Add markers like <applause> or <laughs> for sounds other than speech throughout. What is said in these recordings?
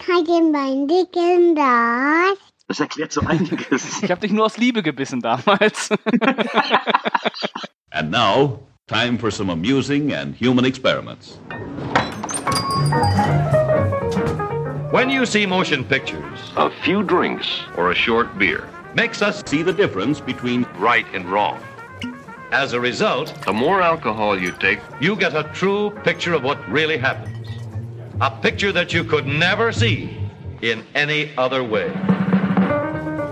Hat den Bein dicken das? Das erklärt so einiges. Ich habe dich nur aus Liebe gebissen damals. <laughs> And now, time for some amusing and human experiments. When you see motion pictures, a few drinks or a short beer makes us See the difference between right and wrong. As a result, the more alcohol you take, you get a true picture of what really happens. A picture that you could never see in any other way.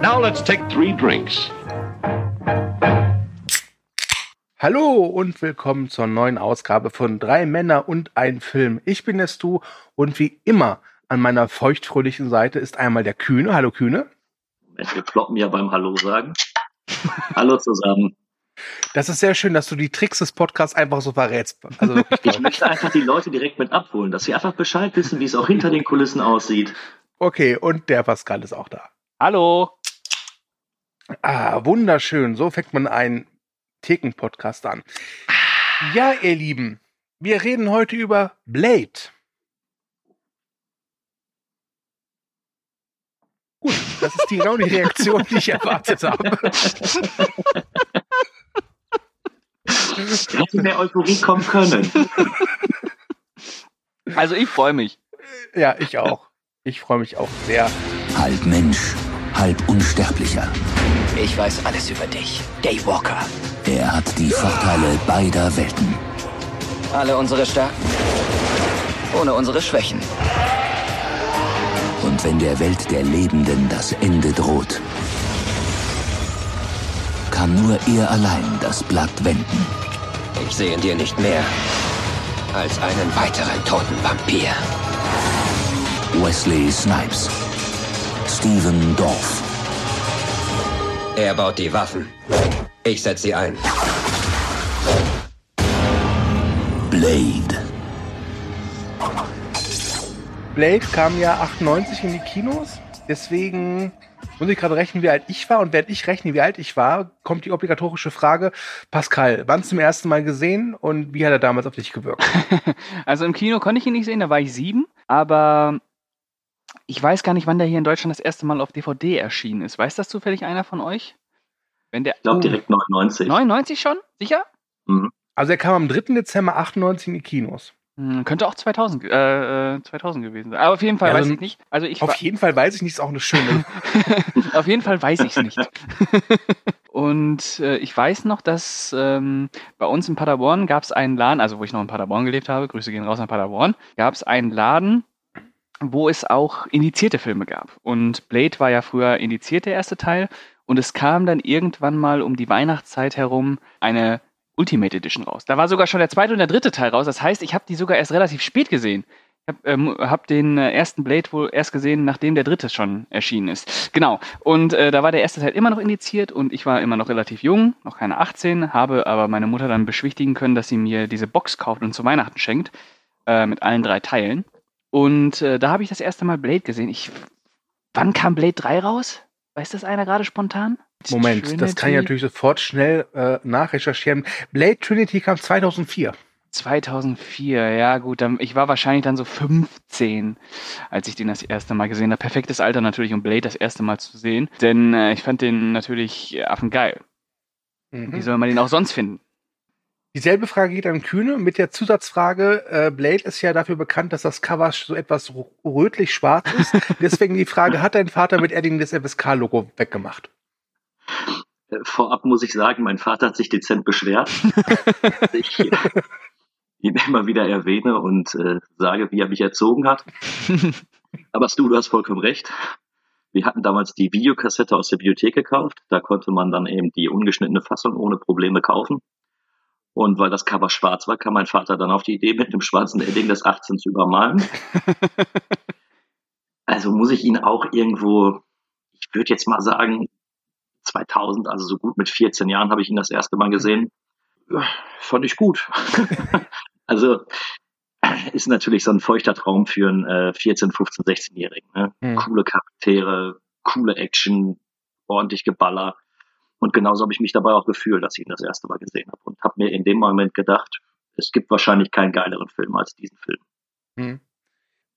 Now let's take three drinks. Hallo und willkommen zur neuen Ausgabe von Drei Männer und ein Film. Ich bin es du und wie immer an meiner feuchtfröhlichen Seite ist einmal der Kühne. Hallo Kühne. Wir ploppen ja beim Hallo sagen. Hallo zusammen. Das ist sehr schön, dass du die Tricks des Podcasts einfach so verrätst. Also Ich möchte einfach die Leute direkt mit abholen, dass sie einfach Bescheid wissen, wie es auch hinter den Kulissen aussieht. okay, und der Pascal ist auch da. Hallo. Ah, wunderschön. So fängt man einen Theken-Podcast an. Ja, ihr Lieben, wir reden heute über Blade. Gut, das ist die genau die Reaktion, die ich erwartet habe. <laughs> Hätte mehr Euphorie kommen können. Also ich freue mich. Ja, ich auch. Ich freue mich auch sehr. Halb Mensch, halb Unsterblicher. Ich weiß alles über dich, Daywalker. Er hat die Vorteile beider Welten. Alle unsere Stärken, ohne unsere Schwächen. Und wenn der Welt der Lebenden das Ende droht, kann nur er allein das Blatt wenden. Ich sehe in dir nicht mehr als einen weiteren toten Vampir. Wesley Snipes. Stephen Dorff. Er baut die Waffen. Ich setze sie ein. Blade. Blade kam ja 98 in die Kinos. Deswegen muss ich gerade rechnen, wie alt ich war. Und während ich rechne, wie alt ich war, kommt die obligatorische Frage: Pascal, wann zum ersten Mal gesehen und wie hat er damals auf dich gewirkt? <laughs> Also im Kino konnte ich ihn nicht sehen, da war ich sieben, aber ich weiß gar nicht, wann der hier in Deutschland das erste Mal auf DVD erschienen ist. Weiß das zufällig einer von euch? Wenn der Ich glaube direkt 99. 99 schon? Sicher? Also er kam am 3. Dezember 98 in die Kinos. Hm, könnte auch 2000, ge- äh, äh, 2000 gewesen sein. Aber auf jeden Fall Ja, weiß also ich nicht. Also ich Auf jeden Fall weiß ich nicht, ist auch eine schöne. <laughs> Auf jeden Fall weiß ich es nicht. <laughs> Und äh, ich weiß noch, dass ähm, bei uns in Paderborn gab es einen Laden, also wo ich noch in Paderborn gelebt habe, Grüße gehen raus nach Paderborn, gab es einen Laden, wo es auch indizierte Filme gab. Und Blade war ja früher indiziert, der erste Teil. Und es kam dann irgendwann mal um die Weihnachtszeit herum eine Ultimate Edition raus. Da war sogar schon der zweite und der dritte Teil raus. Das heißt, ich habe die sogar erst relativ spät gesehen. Ich habe ähm, hab den äh, ersten Blade wohl erst gesehen, nachdem der dritte schon erschienen ist. Genau. Und äh, da war der erste Teil immer noch indiziert und ich war immer noch relativ jung, noch keine 18, habe aber meine Mutter dann beschwichtigen können, dass sie mir diese Box kauft und zu Weihnachten schenkt. Äh, mit allen drei Teilen. Und äh, da habe ich das erste Mal Blade gesehen. Ich, wann kam Blade 3 raus? Weiß das einer gerade spontan? Moment, das kann ich Trinity? natürlich sofort schnell äh, nachrecherchieren. Blade Trinity kam 2004. 2004, ja gut, dann, ich war wahrscheinlich dann so 15, als ich den das erste Mal gesehen habe. Perfektes Alter natürlich, um Blade das erste Mal zu sehen, denn äh, ich fand den natürlich äh, affengeil. Mhm. Wie soll man den auch sonst finden? Dieselbe Frage geht an Kühne mit der Zusatzfrage, äh, Blade ist ja dafür bekannt, dass das Cover so etwas rötlich-schwarz ist. <laughs> Deswegen die Frage, hat dein Vater mit Edding das FSK-Logo weggemacht? Äh, Vorab muss ich sagen, mein Vater hat sich dezent beschwert. <laughs> dass ich ihn immer wieder erwähne und äh, sage, wie er mich erzogen hat. Aber Stu, du hast vollkommen recht. Wir hatten damals die Videokassette aus der Bibliothek gekauft. Da konnte man dann eben die ungeschnittene Fassung ohne Probleme kaufen. Und weil das Cover schwarz war, kam mein Vater dann auf die Idee, mit einem schwarzen Edding das 18 zu übermalen. <laughs> Also muss ich ihn auch irgendwo, ich würde jetzt mal sagen, 2000, also so gut mit 14 Jahren habe ich ihn das erste Mal gesehen. Ja, Fand ich gut. <laughs> also ist natürlich so ein feuchter Traum für einen äh, 14, 15, 16-Jährigen. Ne? Hm. Coole Charaktere, coole Action, ordentlich Geballer. Und genauso habe ich mich dabei auch gefühlt, als ich ihn das erste Mal gesehen habe. Und habe mir in dem Moment gedacht, es gibt wahrscheinlich keinen geileren Film als diesen Film. Hm.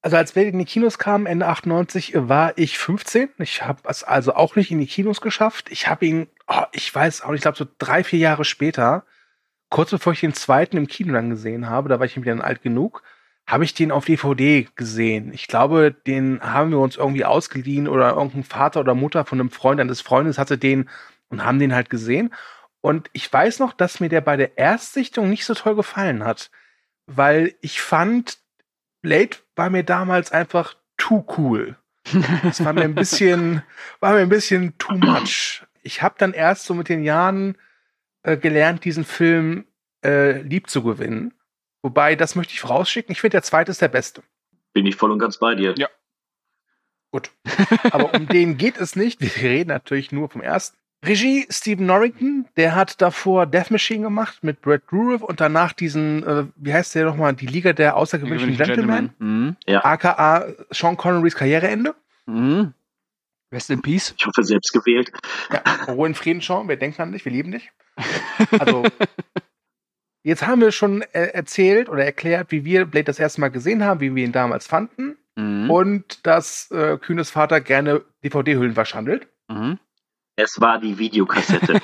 Also als Blade in die Kinos kam, Ende 98, war ich 15. Ich habe es also auch nicht in die Kinos geschafft. Ich habe ihn, oh, ich weiß auch nicht, ich glaube so drei, vier Jahre später, kurz bevor ich den zweiten im Kino dann gesehen habe, da war ich wieder alt genug, habe ich den auf DVD gesehen. Ich glaube, den haben wir uns irgendwie ausgeliehen oder irgendein Vater oder Mutter von einem Freund eines Freundes hatte den und haben den halt gesehen. Und ich weiß noch, dass mir der bei der Erstsichtung nicht so toll gefallen hat, weil ich fand, Blade war mir damals einfach too cool. <laughs> Das war mir ein bisschen, war mir ein bisschen too much. Ich habe dann erst so mit den Jahren äh, gelernt, diesen Film äh, lieb zu gewinnen. Wobei, das möchte ich vorausschicken. Ich finde, der zweite ist der beste. Bin ich voll und ganz bei dir. Ja. Gut. Aber um den geht es nicht. Wir reden natürlich nur vom ersten. Regie Stephen Norrington, der hat davor Death Machine gemacht mit Brad Dourif und danach diesen, äh, wie heißt der nochmal, die Liga der außergewöhnlichen Gentlemen, Mhm. aka Sean Connerys Karriereende. Mhm. Rest in Peace. Ich hoffe, selbst gewählt. Ja, Ruhe in Frieden, Sean, wir denken an dich, wir lieben dich. Also, <laughs> jetzt haben wir schon äh, erzählt oder erklärt, wie wir Blade das erste Mal gesehen haben, wie wir ihn damals fanden Mhm. und dass äh, Kühnes Vater gerne DVD-Hüllen verschandelt Mhm. Es war die Videokassette.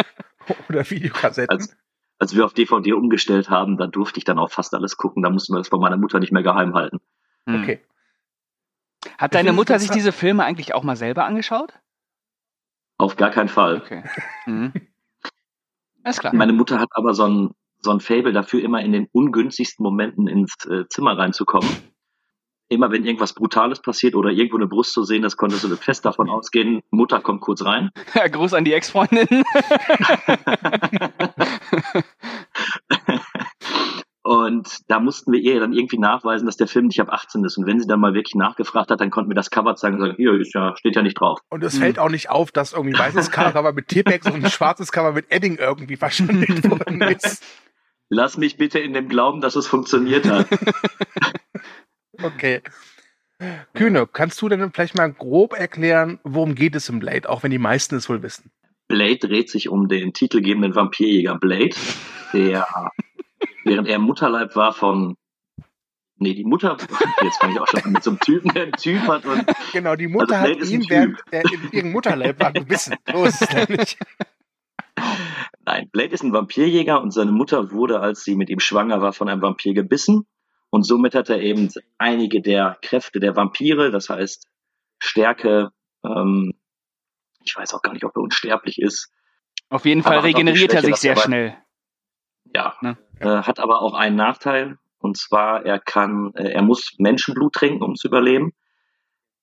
<laughs> oder Videokassetten. als, als wir auf DVD umgestellt haben, da durfte ich dann auch fast alles gucken. Da mussten wir das von meiner Mutter nicht mehr geheim halten. Mhm. Okay. Hat deine Mutter sich diese Filme eigentlich auch mal selber angeschaut? Auf gar keinen Fall. Okay. Mhm. Alles klar. Meine Mutter hat aber so ein, so ein Fable dafür, immer in den ungünstigsten Momenten ins äh, Zimmer reinzukommen. Immer wenn irgendwas Brutales passiert oder irgendwo eine Brust zu sehen, das konntest du fest davon ausgehen, Mutter kommt kurz rein. Gruß an die Ex-Freundin. Und da mussten wir ihr dann irgendwie nachweisen, dass der Film nicht ab 18 ist. Und wenn sie dann mal wirklich nachgefragt hat, dann konnten wir das Cover zeigen und sagen, hier ist ja, steht ja nicht drauf. Und es Hm. fällt auch nicht auf, dass irgendwie ein weißes <laughs> Cover mit T-Pex und ein schwarzes Cover mit Edding irgendwie verschandelt <laughs> worden ist. Lass mich bitte in dem Glauben, dass es funktioniert hat. <laughs> Okay. Kühne, kannst du denn vielleicht mal grob erklären, worum geht es im Blade, auch wenn die meisten es wohl wissen? Blade dreht sich um den titelgebenden Vampirjäger Blade, der, während er Mutterleib war von, nee, die Mutter, jetzt fange ich auch schon mit so einem Typen, der einen Typ hat und Genau, die Mutter Also hat ihn, während er in ihrem Mutterleib war, gebissen. Es nämlich. Nein, Blade ist ein Vampirjäger und seine Mutter wurde, als sie mit ihm schwanger war, von einem Vampir gebissen. Und somit hat er eben einige der Kräfte der Vampire, das heißt Stärke, ähm, ich weiß auch gar nicht, ob er unsterblich ist. Auf jeden Fall regeneriert er Schwäche, sich dass sehr er bei- schnell. Ja, Ne? äh, hat aber auch einen Nachteil. Und zwar, er kann, äh, er muss Menschenblut trinken, um zu überleben.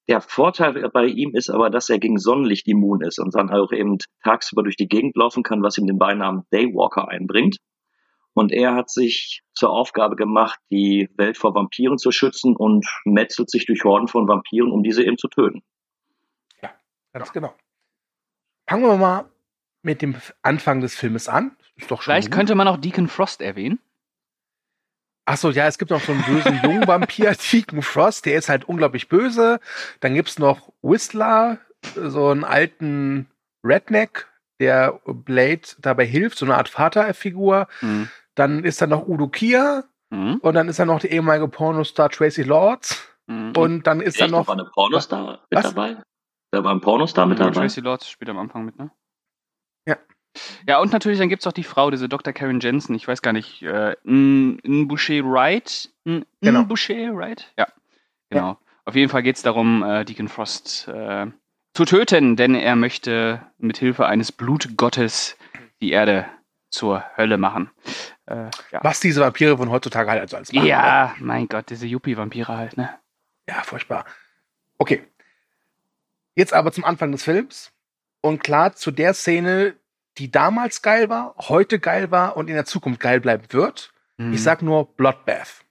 Der Vorteil bei ihm ist aber, dass er gegen Sonnenlicht immun ist und dann auch eben tagsüber durch die Gegend laufen kann, was ihm den Beinamen Daywalker einbringt. Und er hat sich zur Aufgabe gemacht, die Welt vor Vampiren zu schützen und metzelt sich durch Horden von Vampiren, um diese eben zu töten. Ganz genau. Fangen wir mal mit dem Anfang des Filmes an. Ist doch schon Vielleicht gut. könnte man auch Deacon Frost erwähnen. Ach so, ja, es gibt noch so einen bösen <laughs> jungen Vampir, Deacon Frost, der ist halt unglaublich böse. Dann gibt's noch Whistler, so einen alten Redneck, der Blade dabei hilft, so eine Art Vaterfigur. Mhm. Dann ist da noch Udo Kier Mhm. und dann ist da noch die ehemalige Pornostar Tracy Lords Mhm. und dann ist da Echt, da noch war eine Pornostar mit Was? dabei? Da war ein Pornostar mit dabei? Tracy Lords spielt am Anfang mit, ne? Ja. Ja, und natürlich, dann gibt es auch die Frau, diese Dr. Karen Jensen, ich weiß gar nicht, äh, N Boucher Wright? N Genau. Boucher Wright? Ja, genau. Auf jeden Fall geht es darum, äh, Deacon Frost äh, zu töten, denn er möchte mit Hilfe eines Blutgottes die Erde zur Hölle machen. Äh, ja. was diese Vampire von heutzutage halt also als machen. ja, mein Gott, diese Yuppie-Vampire halt, ne? Ja, furchtbar. Okay. Jetzt aber zum Anfang des Films. Und klar, zu der Szene, die damals geil war, heute geil war und in der Zukunft geil bleiben wird. Mhm. Ich sag nur Bloodbath.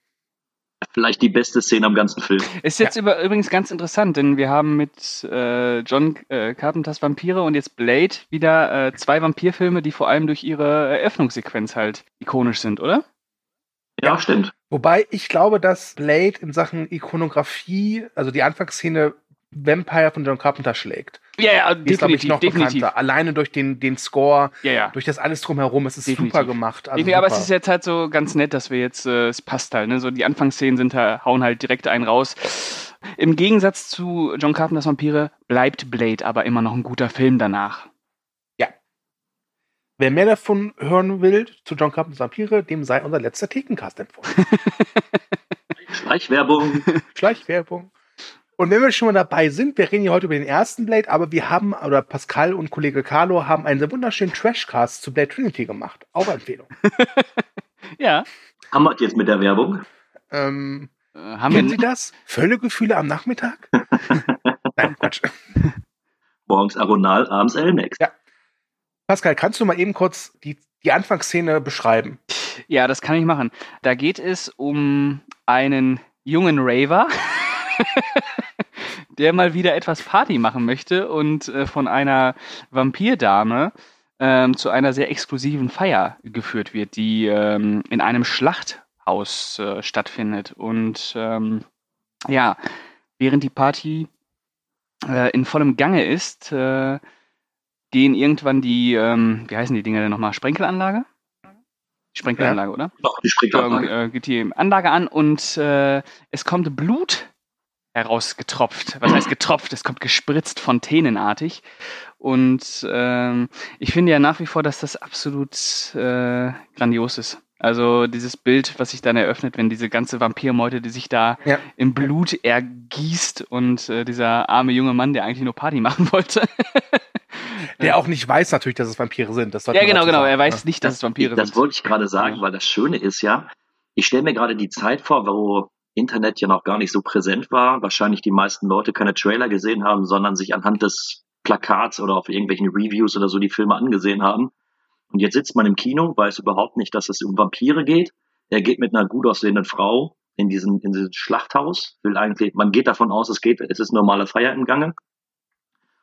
Vielleicht die beste Szene am ganzen Film. Ist jetzt über, übrigens ganz interessant, denn wir haben mit äh, John äh, Carpenters Vampire und jetzt Blade wieder äh, zwei Vampirfilme, die vor allem durch ihre Eröffnungssequenz halt ikonisch sind, oder? Ja, stimmt. Wobei ich glaube, dass Blade in Sachen Ikonografie, also die Anfangsszene, Vampire von John Carpenter schlägt. Ja, ja, Die ist, glaube ich, definitiv, noch definitiv. bekannter. Alleine durch den, den Score, Ja, ja. durch das alles drumherum. Es ist Definitiv. super gemacht. Also Irgendwie, aber es super. ist jetzt halt so ganz nett, dass wir jetzt, äh, es passt halt, ne? So die Anfangsszenen sind halt, hauen halt direkt einen raus. Im Gegensatz zu John Carpenters Vampire bleibt Blade aber immer noch ein guter Film danach. Wer mehr davon hören will zu John Carpenters Vampire, dem sei unser letzter Thekencast empfohlen. <laughs> Schleichwerbung. Schleichwerbung. Und wenn wir schon mal dabei sind, wir reden ja heute über den ersten Blade, aber wir haben, oder Pascal und Kollege Carlo haben einen sehr wunderschönen Trashcast zu Blade Trinity gemacht. Auch Empfehlung. <laughs> Ja. Haben wir jetzt mit der Werbung? Ähm, Äh, haben kennen wir, Sie das? Völlegefühle am Nachmittag? <laughs> Nein, Quatsch. <laughs> Morgens Aronal, abends Elmex. Ja. Pascal, kannst du mal eben kurz die, die Anfangsszene beschreiben? Ja, das kann ich machen. Da geht es um einen jungen Raver, der mal wieder etwas Party machen möchte und äh, von einer Vampirdame ähm, zu einer sehr exklusiven Feier geführt wird, die ähm, in einem Schlachthaus äh, stattfindet. Und ähm, ja, während die Party äh, in vollem Gange ist, äh, gehen irgendwann die, ähm, wie heißen die Dinger denn nochmal, Sprenkelanlage? Sprenkelanlage, oder? Doch, die auch äh, geht die Anlage an und äh, es kommt Blut herausgetropft. Was heißt getropft? Es kommt gespritzt, fontänenartig. Und ähm, ich finde ja nach wie vor, dass das absolut äh, grandios ist. Also dieses Bild, was sich dann eröffnet, wenn diese ganze Vampirmeute, die sich da Ja. im Blut ergießt und äh, dieser arme junge Mann, der eigentlich nur Party <laughs> machen wollte. Der auch nicht weiß natürlich, dass es Vampire sind. Das ja, genau, genau. sagen, Er weiß ne? nicht, dass es Vampire das sind. wollte ich gerade sagen, weil das Schöne ist ja, ich stelle mir gerade die Zeit vor, wo Internet ja noch gar nicht so präsent war, wahrscheinlich die meisten Leute keine Trailer gesehen haben, sondern sich anhand des Plakats oder auf irgendwelchen Reviews oder so die Filme angesehen haben. Und jetzt sitzt man im Kino, weiß überhaupt nicht, dass es um Vampire geht. Er geht mit einer gut aussehenden Frau in diesen, in dieses Schlachthaus, will eigentlich, man geht davon aus, es geht, es ist normale Feier im Gange.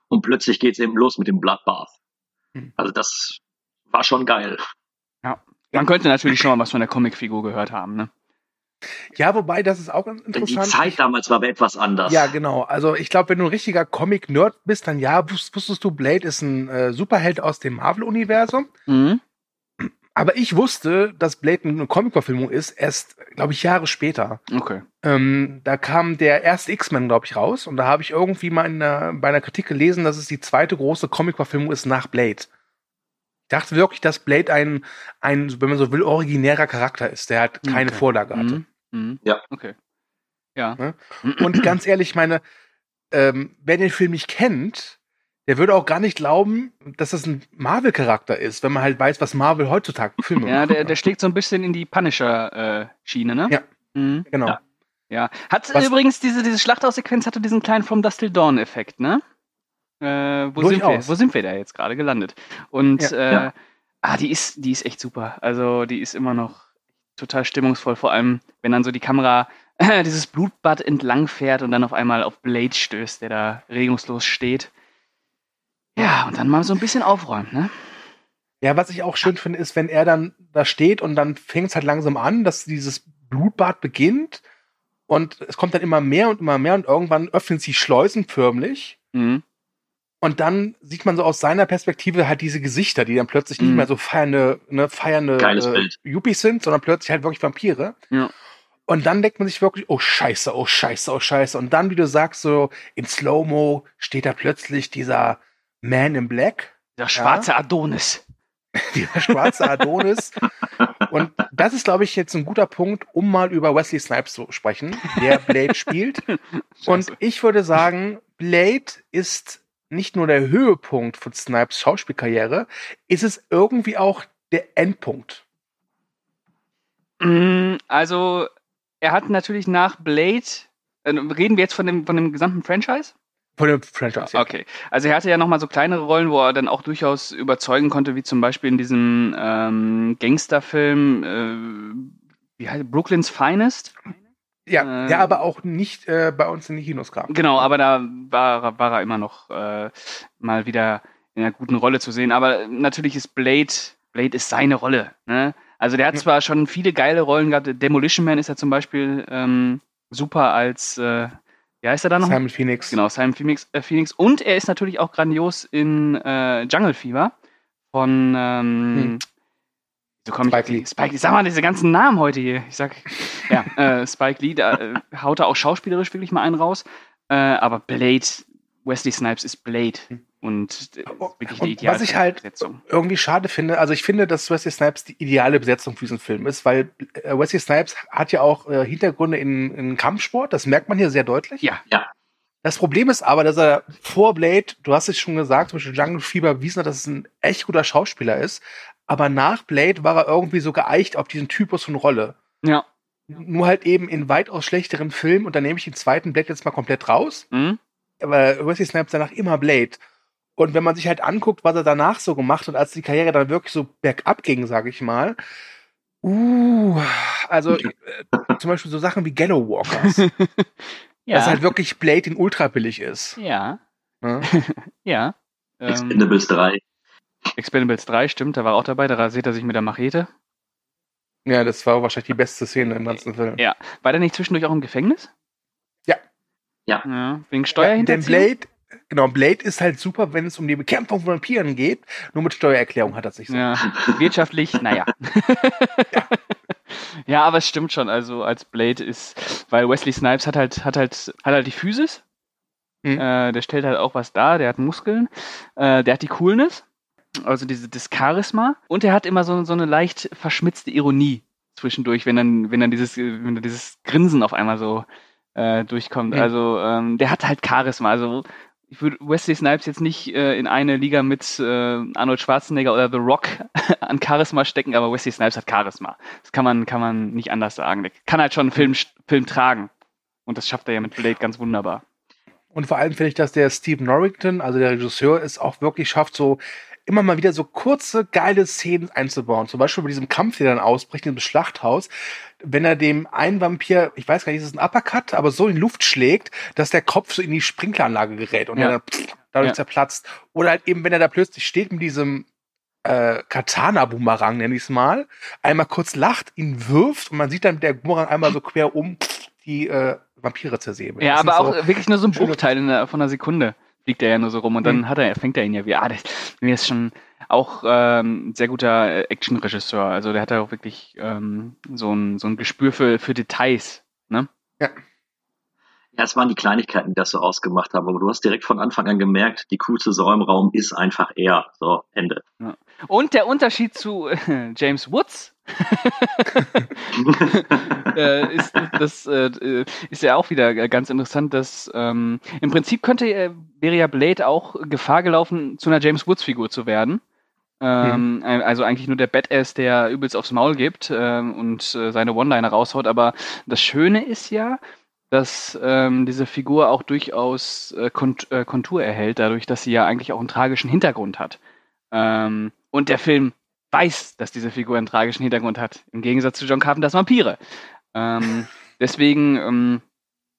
Und plötzlich geht's eben los mit dem Bloodbath. Hm. Also das war schon geil. Man könnte natürlich schon mal was von der Comicfigur gehört haben, ne? Ja, wobei, das ist auch Die interessant. Zeit damals war aber etwas anders. Ja, genau. Also ich glaube, wenn du ein richtiger Comic-Nerd bist, dann ja, wus- wusstest du, Blade ist ein äh, Superheld aus dem Marvel-Universum. Mhm. Aber ich wusste, dass Blade eine Comic-Verfilmung ist, erst, glaube ich, Jahre später. Okay. Ähm, da kam der erste X-Men, glaube ich, raus. Und da habe ich irgendwie mal in einer, bei einer Kritik gelesen, dass es die zweite große Comic-Verfilmung ist nach Blade. Ich dachte wirklich, dass Blade ein, ein, wenn man so will, originärer Charakter ist, der halt keine Okay. Vorlage hatte. Mhm. Mhm. Ja. Okay. Ja. Ne? Und ganz ehrlich, ich meine, ähm, wer den Film nicht kennt, der würde auch gar nicht glauben, dass das ein Marvel-Charakter ist, wenn man halt weiß, was Marvel heutzutage für Filme Ja, macht. der, der schlägt so ein bisschen in die Punisher-Schiene, ne? Ja. Mhm. genau. Ja. Ja. Hat übrigens diese, diese Schlachthaussequenz hatte diesen kleinen From Dust Till Dawn-Effekt, ne? Äh, wo, sind wir, wo sind wir da jetzt gerade gelandet? Und Ja. äh, Ja. ah, die ist, die ist echt super. Also die ist immer noch total stimmungsvoll, vor allem wenn dann so die Kamera <laughs> dieses Blutbad entlang fährt und dann auf einmal auf Blade stößt, der da regungslos steht. Ja, und dann mal so ein bisschen aufräumt, ne? Ja, was ich auch schön finde, ist, wenn er dann da steht und dann fängt es halt langsam an, dass dieses Blutbad beginnt und es kommt dann immer mehr und immer mehr und irgendwann öffnen sich Schleusen förmlich Mhm. Und dann sieht man so aus seiner Perspektive halt diese Gesichter, die dann plötzlich nicht Mhm. mehr so feiernde, ne, feiernde äh. Yuppies sind, sondern plötzlich halt wirklich Vampire. Ja. Und dann denkt man sich wirklich, oh Scheiße, oh Scheiße, oh Scheiße. Und dann, wie du sagst, so in Slow-Mo steht da plötzlich dieser Man in Black, Der schwarze Adonis. <laughs> dieser schwarze Adonis. Und das ist, glaube ich, jetzt ein guter Punkt, um mal über Wesley Snipes zu sprechen, der Blade spielt. <laughs> Und ich würde sagen, Blade ist nicht nur der Höhepunkt von Snipes Schauspielkarriere, ist es irgendwie auch der Endpunkt. Mm, Also, er hat natürlich nach Blade. Äh, reden wir jetzt von dem, von dem gesamten Franchise? Von dem Franchise. ja. Okay. Also er hatte ja nochmal so kleinere Rollen, wo er dann auch durchaus überzeugen konnte, wie zum Beispiel in diesem ähm, Gangsterfilm, äh, wie heißt Brooklyn's Finest. Ja, Äh, der aber auch nicht äh, bei uns in die Kinos kam. Genau, aber da war, er- war er immer noch äh, mal wieder in einer guten Rolle zu sehen. Aber natürlich ist Blade, Blade ist seine Rolle. Ne? Also der hat zwar schon viele geile Rollen gehabt. Demolition Man ist ja zum Beispiel ähm, super als äh, Wie heißt er da noch? Simon Phoenix. Genau, Simon Phoenix, äh, Phoenix. Und er ist natürlich auch grandios in äh, Jungle Fever von ähm, Hm. So komme ich Spike Lee. Spike Lee. Sag mal diese ganzen Namen heute hier. Ich sag ja, <laughs> äh, Spike Lee, da äh, haut er auch schauspielerisch wirklich mal einen raus. Äh, aber Blade, Wesley Snipes ist Blade und äh, wirklich die Und ideale was ich halt Besetzung. irgendwie schade finde, also ich finde, dass Wesley Snipes die ideale Besetzung für diesen Film ist, weil äh, Wesley Snipes hat ja auch äh, Hintergründe in, in Kampfsport, das merkt man hier sehr deutlich. Ja. Ja. Das Problem ist aber, dass er vor Blade, du hast es schon gesagt, zum Beispiel Jungle Fever bewiesen hat, dass es ein echt guter Schauspieler ist, aber nach Blade war er irgendwie so geeicht auf diesen Typus von Rolle. Ja. Nur halt eben in weitaus schlechteren Filmen und da nehme ich den zweiten Blade jetzt mal komplett raus. Hm? aber Wesley Snipes danach immer Blade. Und wenn man sich halt anguckt, was er danach so gemacht hat, als die Karriere dann wirklich so bergab ging, sage ich mal, uh, also äh, zum Beispiel so Sachen wie Gallow Walkers, <laughs> Ja. dass halt wirklich Blade in ultra billig ist. ja. Ne? <laughs> Ja. Ähm, Expendables 3. Expendables 3, stimmt, da war er auch dabei, da rasiert er sich mit der Machete. Ja, das war wahrscheinlich die beste Szene im ganzen Film. Ja. War der nicht zwischendurch auch im Gefängnis? Ja. Ja. ja wegen Ja, Steuerhinterziehung? denn Blade, genau, Blade ist halt super, wenn es um die Bekämpfung von Vampiren geht. Nur mit Steuererklärung hat er sich so. Ja, wirtschaftlich, naja. <laughs> ja, aber es stimmt schon. Also als Blade ist, weil Wesley Snipes hat halt, hat halt, hat halt die Physis. Mhm. Äh, der stellt halt auch was dar, der hat Muskeln, äh, der hat die Coolness, also diese, das Charisma und er hat immer so, so eine leicht verschmitzte Ironie zwischendurch, wenn dann, wenn dann dieses, wenn dann dieses Grinsen auf einmal so äh, durchkommt. Mhm. Also ähm, der hat halt Charisma. Also ich würde Wesley Snipes jetzt nicht äh, in eine Liga mit äh, Arnold Schwarzenegger oder The Rock <laughs> an Charisma stecken, aber Wesley Snipes hat Charisma. Das kann man, kann man nicht anders sagen. Der kann halt schon einen Film, Film tragen. Und das schafft er ja mit Blade ganz wunderbar. Und vor allem finde ich, dass der Steve Norrington, also der Regisseur, es auch wirklich schafft, so immer mal wieder so kurze, geile Szenen einzubauen. Zum Beispiel bei diesem Kampf, der dann ausbricht in diesem Schlachthaus, wenn er dem einen Vampir, ich weiß gar nicht, ist es ein Uppercut, aber so in Luft schlägt, dass der Kopf so in die Sprinkleranlage gerät und Ja. dann pff, dadurch Ja. zerplatzt. Oder halt eben, wenn er da plötzlich steht mit diesem äh, Katana-Boomerang, nenn ich es mal, einmal kurz lacht, ihn wirft und man sieht dann mit der Boomerang einmal so quer um pff, die äh, Vampire zersäbelt. Ja, aber so, auch wirklich nur so ein Bruchteil in der, von einer Sekunde fliegt er ja nur so rum und dann Mhm. hat er, fängt er ihn ja wieder. Ah, das, mir ist schon auch ähm, ein sehr guter Action-Regisseur. Also der hat ja auch wirklich ähm, so, ein, so ein Gespür für, für Details. Ne? Ja, es waren die Kleinigkeiten, die das so ausgemacht haben, aber du hast direkt von Anfang an gemerkt, die coolste Sau im Raum ist einfach er. So, Ende. Und der Unterschied zu äh, <laughs> James Woods <laughs> äh, ist, das äh, äh, ist ja auch wieder äh, ganz interessant, dass ähm, im Prinzip könnte äh, wäre ja Blade auch Gefahr gelaufen, zu einer James Woods Figur zu werden. Ähm, äh, Also eigentlich nur der Badass, der übelst aufs Maul gibt ähm, und äh, seine One-Liner raushaut. Aber das Schöne ist ja, dass ähm, diese Figur auch durchaus äh, Kont äh, Kontur erhält, dadurch, dass sie ja eigentlich auch einen tragischen Hintergrund hat. Ähm, und der Film weiß, dass diese Figur einen tragischen Hintergrund hat, im Gegensatz zu John Carpenters Vampire. Ähm, <laughs> deswegen ähm,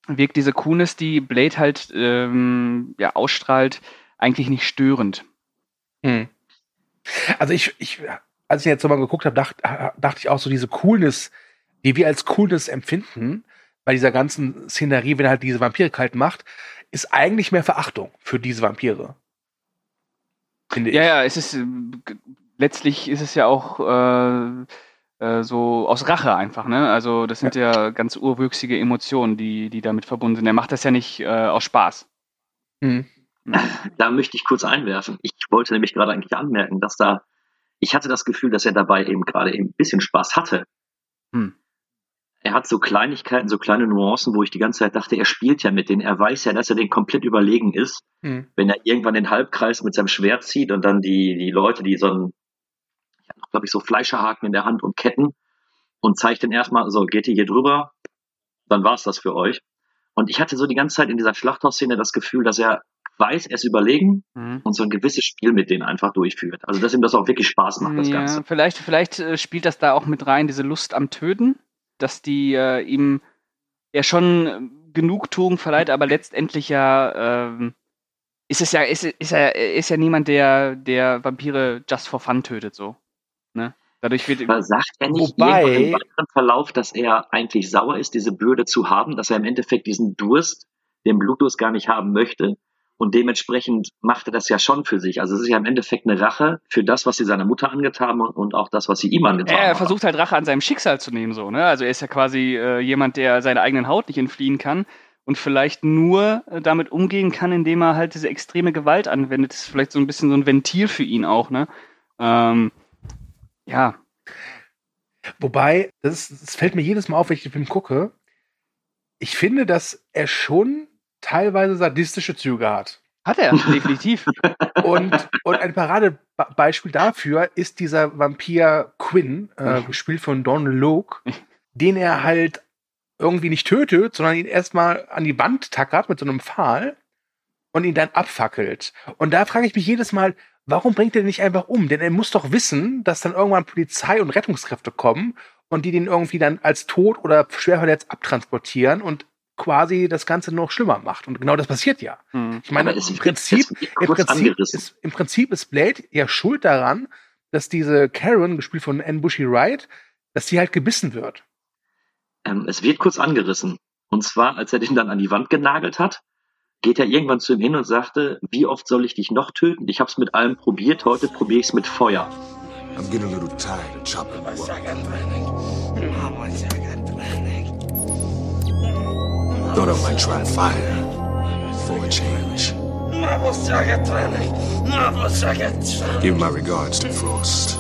wirkt diese Coolness, die Blade halt ähm, ja, ausstrahlt, eigentlich nicht störend. Hm. Also ich, ich, als ich jetzt nochmal geguckt habe, dacht, dachte ich auch so, diese Coolness, die wir als Coolness empfinden, bei dieser ganzen Szenerie, wenn er halt diese Vampire kalt macht, ist eigentlich mehr Verachtung für diese Vampire. Finde ich. Ja, ja, es ist äh, letztlich ist es ja auch äh, äh, so aus Rache einfach, ne? Also das sind ja, ganz urwüchsige Emotionen, die, die damit verbunden sind. Er macht das ja nicht äh, aus Spaß. Hm. Da möchte ich kurz einwerfen. Ich wollte nämlich gerade eigentlich anmerken, dass da, ich hatte das Gefühl, dass er dabei eben gerade eben ein bisschen Spaß hatte. Hm. Er hat so Kleinigkeiten, so kleine Nuancen, wo ich die ganze Zeit dachte, er spielt ja mit denen. Er weiß ja, dass er den komplett überlegen ist. Hm. Wenn er irgendwann den Halbkreis mit seinem Schwert zieht und dann die, die Leute, die so ein, ich habe noch, glaube ich, so Fleischerhaken in der Hand und Ketten und zeigt den erstmal, so, geht ihr hier drüber, dann war's das für euch. Und ich hatte so die ganze Zeit in dieser Schlachthausszene das Gefühl, dass er weiß, er ist überlegen Mhm. und so ein gewisses Spiel mit denen einfach durchführt. Also dass ihm das auch wirklich Spaß macht, das ja, Ganze. vielleicht, vielleicht äh, spielt das da auch mit rein, diese Lust am Töten, dass die äh, ihm ja schon Genugtuung verleiht, aber letztendlich ja ähm, ist es ja, ist, ist er ist ja niemand, der, der Vampire just for fun tötet, so. Ne? Dadurch wird Aber sagt er nicht Wobei- irgendwann im weiteren Verlauf, dass er eigentlich sauer ist, diese Bürde zu haben, dass er im Endeffekt diesen Durst, den Blutdurst gar nicht haben möchte. Und dementsprechend macht er das ja schon für sich. Also es ist ja im Endeffekt eine Rache für das, was sie seiner Mutter angetan haben und auch das, was sie ihm angetan Ja, er haben. versucht halt Rache an seinem Schicksal zu nehmen, so, ne? Also er ist ja quasi äh, jemand, der seiner eigenen Haut nicht entfliehen kann und vielleicht nur äh, damit umgehen kann, indem er halt diese extreme Gewalt anwendet. Das ist vielleicht so ein bisschen so ein Ventil für ihn auch, ne? Ähm, ja. Wobei, das, ist, das fällt mir jedes Mal auf, wenn ich den Film gucke. Ich finde, dass er schon teilweise sadistische Züge hat. Hat er, <laughs> definitiv. Und, und ein Paradebeispiel dafür ist dieser Vampir Quinn, äh, gespielt von Donald Logue, den er halt irgendwie nicht tötet, sondern ihn erstmal an die Wand tackert mit so einem Pfahl und ihn dann abfackelt. Und da frage ich mich jedes Mal, warum bringt er den nicht einfach um? Denn er muss doch wissen, dass dann irgendwann Polizei und Rettungskräfte kommen und die den irgendwie dann als tot oder schwer verletzt abtransportieren und quasi das Ganze noch schlimmer macht. Und genau das passiert ja. Hm. Ich meine, im Prinzip, im Prinzip, ist, im Prinzip ist Blade ja schuld daran, dass diese Karen, gespielt von Anne Bushy Wright, dass sie halt gebissen wird. Ähm, es wird kurz angerissen. Und zwar, als er den dann an die Wand genagelt hat, geht er irgendwann zu ihm hin und sagte, wie oft soll ich dich noch töten? Ich habe es mit allem probiert, heute probiere ich es mit Feuer. I'm getting a little tired of chopping wood. Thought I might try fire for a change. Give my regards to Frost.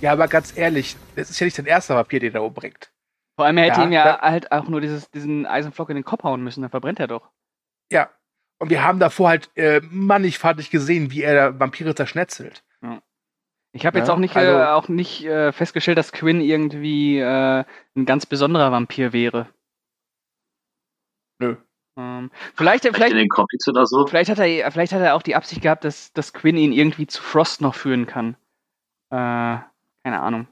Ja, aber ganz ehrlich, das ist ja nicht sein erster Vampir, den er umbringt. Vor allem, er hätte Ja, ihm ja ja. halt auch nur dieses, diesen Eisenflock in den Kopf hauen müssen, dann verbrennt er doch. Ja. Und wir haben davor halt äh, mannigfaltig gesehen, wie er Vampire zerschnetzelt. Ich habe jetzt Ja, auch nicht, also- äh, auch nicht äh, festgestellt, dass Quinn irgendwie äh, ein ganz besonderer Vampir wäre. Nö. Ähm, vielleicht, Vielleicht vielleicht, in den Comics oder so. vielleicht, hat er, vielleicht hat er auch die Absicht gehabt, dass, dass Quinn ihn irgendwie zu Frost noch führen kann. Äh, keine Ahnung.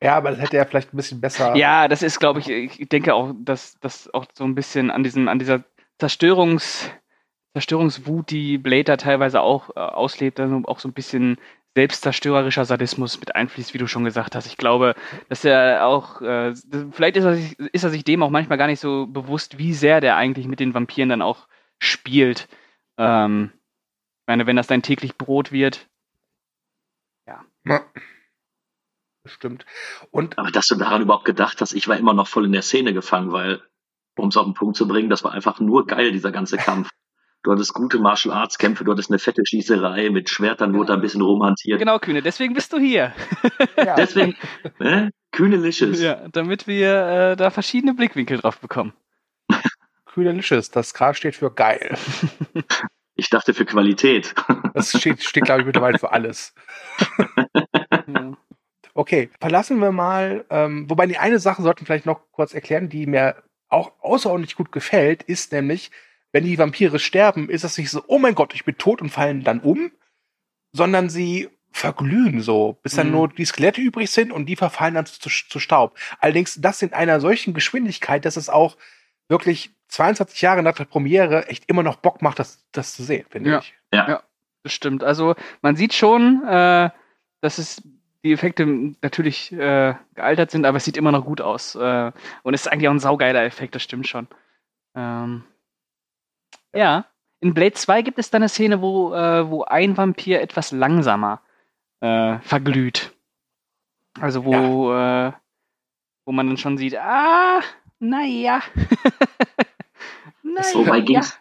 Ja, aber das hätte er vielleicht ein bisschen besser. Ja, das ist, glaube ich, ich denke auch, dass das auch so ein bisschen an diesem, an dieser Zerstörungs, Zerstörungswut, die Blade da teilweise auch äh, auslebt, dann auch so ein bisschen selbstzerstörerischer Sadismus mit einfließt, wie du schon gesagt hast. Ich glaube, dass er auch, äh, vielleicht ist er, sich, ist er sich dem auch manchmal gar nicht so bewusst, wie sehr der eigentlich mit den Vampiren dann auch spielt. Ähm, ich meine, wenn das dein täglich Brot wird, Ja. Bestimmt. Und Aber dass du daran überhaupt gedacht hast, ich war immer noch voll in der Szene gefangen, weil, um es auf den Punkt zu bringen, das war einfach nur geil, dieser ganze Kampf. Du hattest gute Martial Arts Kämpfe, du hattest eine fette Schießerei mit Schwertern, wurde da ein bisschen rumhantiert. genau, Kühne, deswegen bist du hier. ja, <laughs> Deswegen, ne? Kühnelicious. Ja, damit wir äh, da verschiedene Blickwinkel drauf bekommen. <laughs> Kühlerlisches, das K steht für geil. <laughs> Ich dachte für Qualität. Das steht, steht glaube ich, mittlerweile für alles. Okay, verlassen wir mal, ähm, wobei die eine Sache sollten wir vielleicht noch kurz erklären, die mir auch außerordentlich gut gefällt, ist nämlich, wenn die Vampire sterben, ist es nicht so, oh mein Gott, ich bin tot und fallen dann um, sondern sie verglühen so, bis dann Mhm. nur die Skelette übrig sind und die verfallen dann zu, zu Staub. Allerdings das in einer solchen Geschwindigkeit, dass es auch wirklich 22 Jahre nach der Premiere echt immer noch Bock macht, das, das zu sehen, finde Ja. ich. Das stimmt. Also man sieht schon, äh, dass es die Effekte natürlich äh, gealtert sind, aber es sieht immer noch gut aus. Äh, und es ist eigentlich auch ein saugeiler Effekt, das stimmt schon. Ähm, ja. In Blade 2 gibt es dann eine Szene, wo, äh, wo ein Vampir etwas langsamer äh, verglüht. Also wo, äh, wo man dann schon sieht, ah, naja. <laughs> naja. Wobei ging's,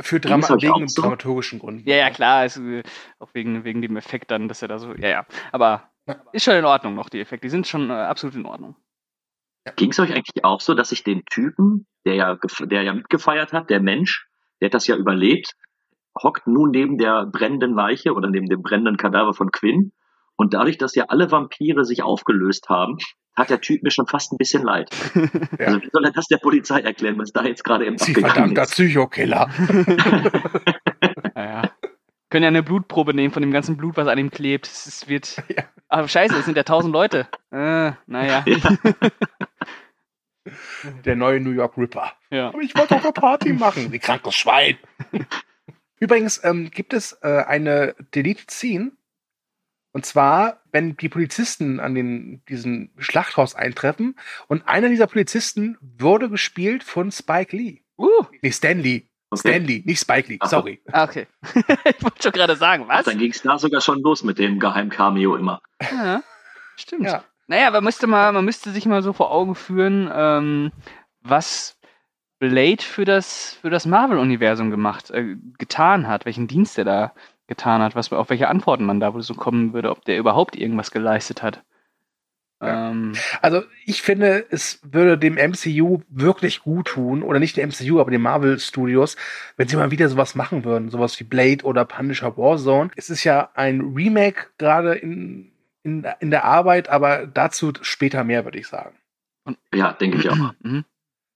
Für Ging's Drama euch wegen auch so? dramaturgischen Gründen. Ja, ja, klar, äh, auch wegen, wegen dem Effekt dann, dass er da so, ja, ja. Aber Ja. ist schon in Ordnung noch, die Effekte. Die sind schon äh, absolut in Ordnung. Ging es euch eigentlich auch so, dass ich den Typen, der ja, gef- der ja mitgefeiert hat, der Mensch, der hat das ja überlebt, hockt nun neben der brennenden Leiche oder neben dem brennenden Kadaver von Quinn. Und dadurch, dass ja alle Vampire sich aufgelöst haben, hat der Typ mir schon fast ein bisschen leid. <laughs> Ja. Also wie soll er das der Polizei erklären, was da jetzt gerade eben Sie verdammter ist? Psychokiller. <laughs> Naja. Können ja eine Blutprobe nehmen von dem ganzen Blut, was an ihm klebt. Es es wird. <laughs> Ja. Aber scheiße, es sind ja tausend Leute. Äh, naja. Ja. <laughs> Der neue New York Ripper. Ja. Aber ich wollte doch eine Party <laughs> machen. Sie krankes Schwein. <laughs> Übrigens ähm, gibt es äh, eine Deleted Scene. Und zwar, wenn die Polizisten an den, diesen Schlachthaus eintreffen und einer dieser Polizisten wurde gespielt von Spike Lee. Uh, Nee, Stan Lee. Okay. Stan Lee, nicht Spike Lee, Ach so. sorry. ah, okay. ich wollte schon gerade sagen, was? Dann ging es da sogar schon los mit dem Geheim-Cameo immer. Ja, stimmt. Ja. Naja, man müsste mal, man müsste sich mal so vor Augen führen, ähm, was Blade für das, für das Marvel-Universum gemacht, äh, getan hat, welchen Dienst er da getan hat, was, auf welche Antworten man da wohl so kommen würde, ob der überhaupt irgendwas geleistet hat. Ja. Ähm, Also ich finde, es würde dem MCU wirklich gut tun, oder nicht dem MCU, aber den Marvel Studios, wenn sie mal wieder sowas machen würden, sowas wie Blade oder Punisher Warzone. Es ist ja ein Remake gerade in, in, in der Arbeit, aber dazu später mehr, würde ich sagen. Ja, denke ich auch. mhm.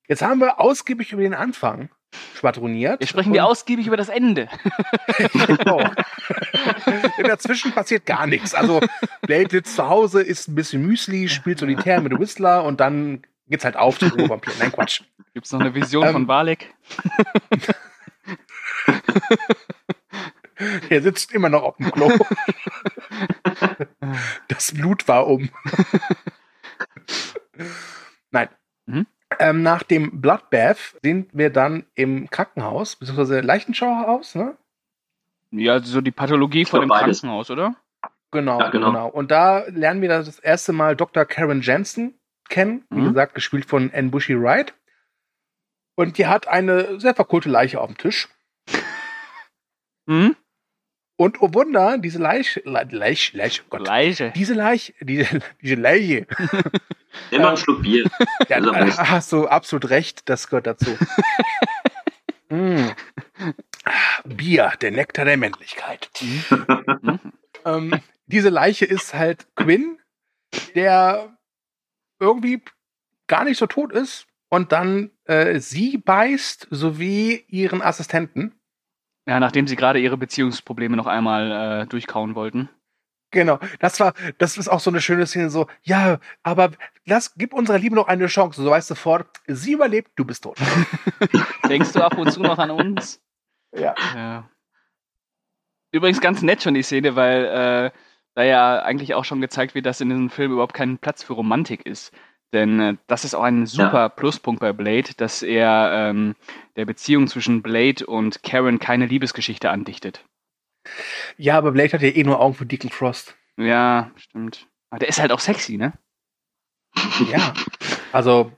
Jetzt haben wir ausgiebig über den Anfang schwadroniert. Jetzt sprechen wir Und- ausgiebig über das Ende. <laughs> Genau. In dazwischen passiert gar nichts. Also Blade sitzt zu Hause, isst ein bisschen Müsli, spielt Solitär mit Whistler und dann geht's halt auf zu Vampir. Nein, Quatsch. Gibt es noch eine Vision Ähm, von Balek? <laughs> Er sitzt immer noch auf dem Klo. <laughs> <laughs> Das Blut war um. <laughs> Nein. Mhm. Ähm, nach dem Bloodbath sind wir dann im Krankenhaus, beziehungsweise Leichenschauerhaus, ne? Ja, so die Pathologie von dem beides. Krankenhaus, oder? Genau, Ja, genau. genau. Und da lernen wir das erste Mal Dr. Karen Jensen kennen, wie Mhm. gesagt, gespielt von Anne Bushy Wright. Und die hat eine sehr verkohlte Leiche auf dem Tisch. <laughs> Hm? Und oh Wunder, diese Leiche, Le Leiche, Leiche, oh Gott, Leiche. diese Leiche, diese, diese Leiche, <laughs> Immer Ähm, einen Schluck Bier. ja, Also, äh, hast du absolut recht, das gehört dazu. <laughs> mm. Ah, Bier, der Nektar der Männlichkeit. Mhm. ähm, diese Leiche ist halt Quinn, der irgendwie gar nicht so tot ist und dann äh, sie beißt sowie ihren Assistenten. Ja, nachdem sie gerade ihre Beziehungsprobleme noch einmal äh, durchkauen wollten. Genau, das war, das ist auch so eine schöne Szene, so, ja, aber lass, gib unserer Liebe noch eine Chance. So weißt du sofort, sie überlebt, du bist tot. <laughs> <laughs> Denkst du ab und zu noch an uns? ja. Ja. Übrigens ganz nett schon die Szene, weil äh, da ja eigentlich auch schon gezeigt wird, dass in diesem Film überhaupt kein Platz für Romantik ist. Denn äh, das ist auch ein super Pluspunkt bei Blade, dass er ähm, der Beziehung zwischen Blade und Karen keine Liebesgeschichte andichtet. Ja, aber Blade hat ja eh nur Augen für Deacon Frost. Ja, stimmt. Aber der ist halt auch sexy, ne? Ja. Also,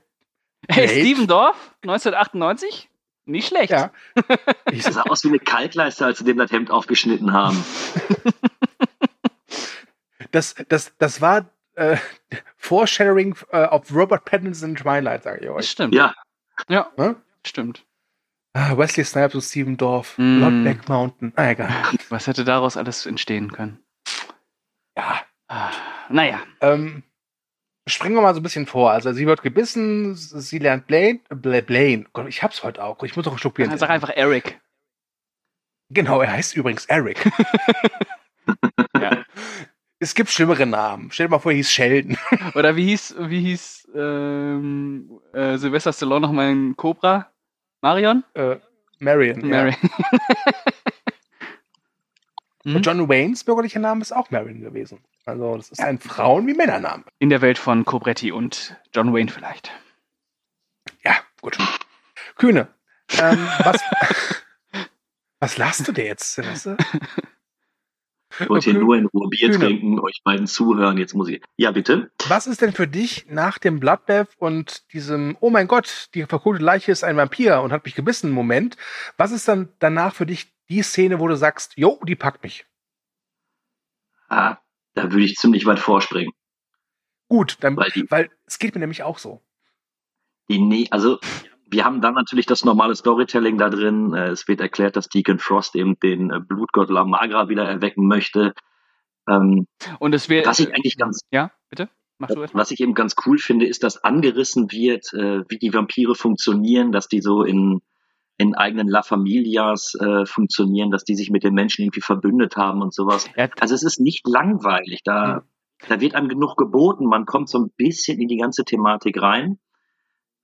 Hey, Blade? Steven Dorf, 1998? Nicht schlecht. ja. Ich, <laughs> Das sah aus wie eine Kalkleiste, als sie dem das Hemd aufgeschnitten haben. das, das, das war äh, Foreshadowing äh, auf Robert Pattinson in Twilight, sage ich Das euch. stimmt. Ja, Ja, Ne? stimmt. Ah, Wesley Snipes und Steven Dorf, Mm. Bloodback Mountain. Ah, egal. Was hätte daraus alles entstehen können? Ja. Ah, naja. Ähm, springen wir mal so ein bisschen vor. Also sie wird gebissen, sie lernt Blaine. Bla Blaine. Gott, ich hab's heute auch. Ich muss auch einen Schluck Bier Sag einfach Eric. Genau, er heißt übrigens Eric. <laughs> Ja. <laughs> Es gibt schlimmere Namen. Stell dir mal vor, er hieß Sheldon. <laughs> Oder wie hieß, wie hieß ähm, äh, Sylvester Stallone nochmal in Cobra? Marion? Äh, Marion. Mary. Ja. <laughs> John Waynes bürgerlicher Name ist auch Marion gewesen. Also das ist ein Frauen- wie Männername. In der Welt von Cobretti und John Wayne vielleicht. Ja, gut. Kühne. Ähm, was, <laughs> was lachst du dir jetzt? Ich wollte hier Kühne. nur in Ruhe Bier Kühne. trinken, euch beiden zuhören. Jetzt muss ich. Ja, bitte. Was ist denn für dich nach dem Bloodbath und diesem, oh mein Gott, die verkohlte Leiche ist ein Vampir und hat mich gebissen, Moment. Was ist dann danach für dich die Szene, wo du sagst, jo, die packt mich? Ah, da würde ich ziemlich weit vorspringen. Gut, dann, Weil die- weil es geht mir nämlich auch so. Die, nee, also wir haben dann natürlich das normale Storytelling da drin. Äh, Es wird erklärt, dass Deacon Frost eben den äh, Blutgott La Magra wieder erwecken möchte. Ähm, Und es wird. was ich eigentlich ganz, Ja, bitte? Mach du erst mal. was ich eben ganz cool finde, ist, dass angerissen wird, äh, wie die Vampire funktionieren, dass die so in in eigenen La Familias äh, funktionieren, dass die sich mit den Menschen irgendwie verbündet haben und sowas. Ja, Also es ist nicht langweilig. Da, da wird einem genug geboten. Man kommt so ein bisschen in die ganze Thematik rein.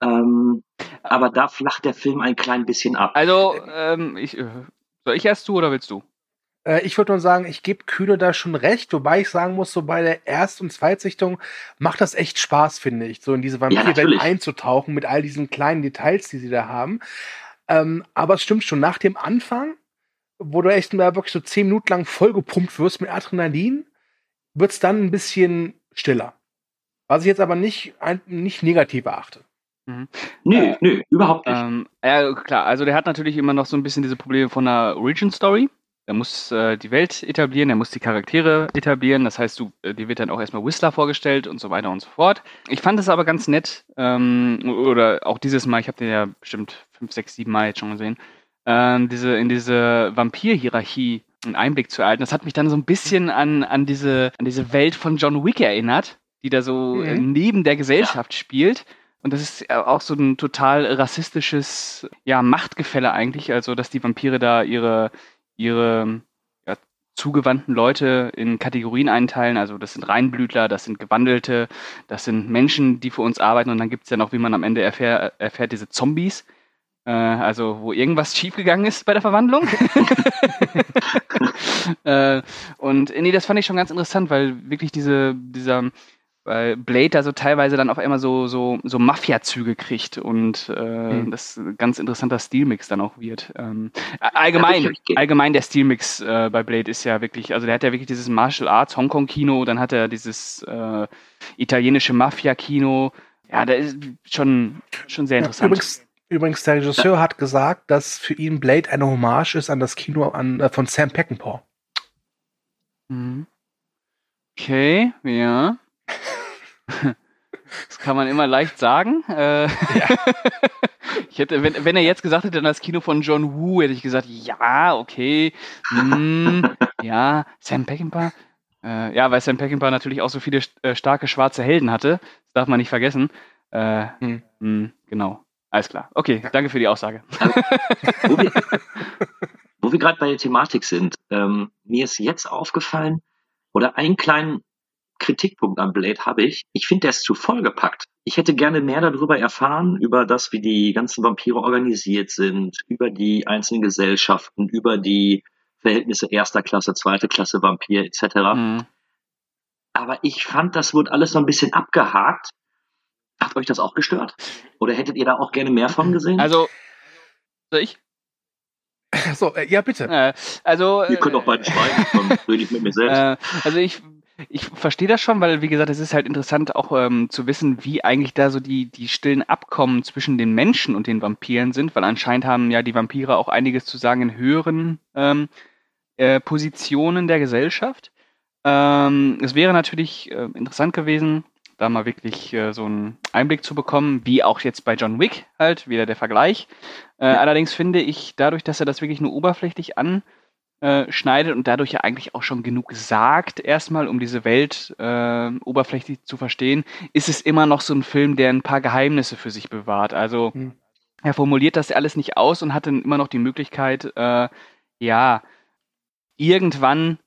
Ähm, aber da flacht der Film ein klein bisschen ab. also, ähm, ich, äh, soll ich erst du oder willst du? Äh, ich würde nur sagen, ich gebe Kühne da schon recht, wobei ich sagen muss, so bei der Erst- und Zweitsichtung macht das echt Spaß, finde ich, so in diese Vampirwelt natürlich. einzutauchen mit all diesen kleinen Details, die sie da haben. Ähm, aber es stimmt schon, nach dem Anfang, wo du echt mal wirklich so zehn Minuten lang vollgepumpt wirst mit Adrenalin, wird's dann ein bisschen stiller. Was ich jetzt aber nicht, nicht negativ erachte. Nö, Äh, nö, überhaupt nicht. Ähm, ja, klar, also der hat natürlich immer noch so ein bisschen diese Probleme von einer Origin-Story. Er muss äh, die Welt etablieren, er muss die Charaktere etablieren. Das heißt, du, äh, dir wird dann auch erstmal Whistler vorgestellt und so weiter und so fort. Ich fand es aber ganz nett, ähm, oder auch dieses Mal, ich habe den ja bestimmt fünf, sechs, sieben Mal jetzt schon gesehen, ähm, diese, in diese Vampir-Hierarchie einen Einblick zu erhalten. Das hat mich dann so ein bisschen an, an, diese, an diese Welt von John Wick erinnert, die da so Mhm. neben der Gesellschaft spielt. Und das ist auch so ein total rassistisches ja, Machtgefälle eigentlich, also dass die Vampire da ihre, ihre ja, zugewandten Leute in Kategorien einteilen. Also das sind Reinblütler, das sind Gewandelte, das sind Menschen, die für uns arbeiten. Und dann gibt es ja noch, wie man am Ende erfährt, erfährt diese Zombies. Äh, also wo irgendwas schiefgegangen ist bei der Verwandlung. <laughs> <laughs> äh, und nee, das fand ich schon ganz interessant, weil wirklich diese, dieser weil Blade da so teilweise dann auf einmal so, so, so Mafia-Züge kriegt und äh, Mhm. das ein ganz interessanter Stilmix dann auch wird. Ähm, allgemein, allgemein der Stilmix äh, bei Blade ist ja wirklich, also der hat ja wirklich dieses Martial Arts Hongkong-Kino, dann hat er dieses äh, italienische Mafia-Kino. Ja, der ist schon, schon sehr interessant. Übrigens, übrigens, der Regisseur hat gesagt, dass für ihn Blade eine Hommage ist an das Kino an, äh, von Sam Peckinpah. Mhm. Okay, ja. <laughs> Das kann man immer leicht sagen. Äh, <laughs> ich hätte, wenn, wenn er jetzt gesagt hätte, dann das Kino von John Woo, hätte ich gesagt, ja, okay, hm, <laughs> ja, Sam Peckinpah. Äh, ja, weil Sam Peckinpah natürlich auch so viele äh, starke schwarze Helden hatte. Das darf man nicht vergessen. Äh, Hm. hm, genau. Alles klar. Okay, danke für die Aussage. wo wir, <laughs> wir gerade bei der Thematik sind, ähm, mir ist jetzt aufgefallen, oder einen kleinen Kritikpunkt an Blade habe ich. Ich finde, der ist zu vollgepackt. Ich hätte gerne mehr darüber erfahren, über das, wie die ganzen Vampire organisiert sind, über die einzelnen Gesellschaften, über die Verhältnisse erster Klasse, zweite Klasse Vampir etc. Hm. Aber ich fand, das wurde alles so ein bisschen abgehakt. Hat euch das auch gestört? Oder hättet ihr da auch gerne mehr von gesehen? Also, soll ich? So, äh, ja, bitte. Äh, also, ihr könnt auch beide schweigen, <laughs> dann rede ich mit mir selbst. Äh, also ich, ich verstehe das schon, weil wie gesagt, es ist halt interessant auch ähm, zu wissen, wie eigentlich da so die, die stillen Abkommen zwischen den Menschen und den Vampiren sind, weil anscheinend haben ja die Vampire auch einiges zu sagen in höheren ähm, äh, Positionen der Gesellschaft. Ähm, es wäre natürlich äh, interessant gewesen, da mal wirklich äh, so einen Einblick zu bekommen, wie auch jetzt bei John Wick halt, wieder der Vergleich. Äh, allerdings finde ich, dadurch, dass er das wirklich nur oberflächlich an äh, schneidet und dadurch ja eigentlich auch schon genug sagt, erstmal, um diese Welt äh, oberflächlich zu verstehen, ist es immer noch so ein Film, der ein paar Geheimnisse für sich bewahrt. Also Hm. er formuliert das alles nicht aus und hat dann immer noch die Möglichkeit, äh, ja, irgendwann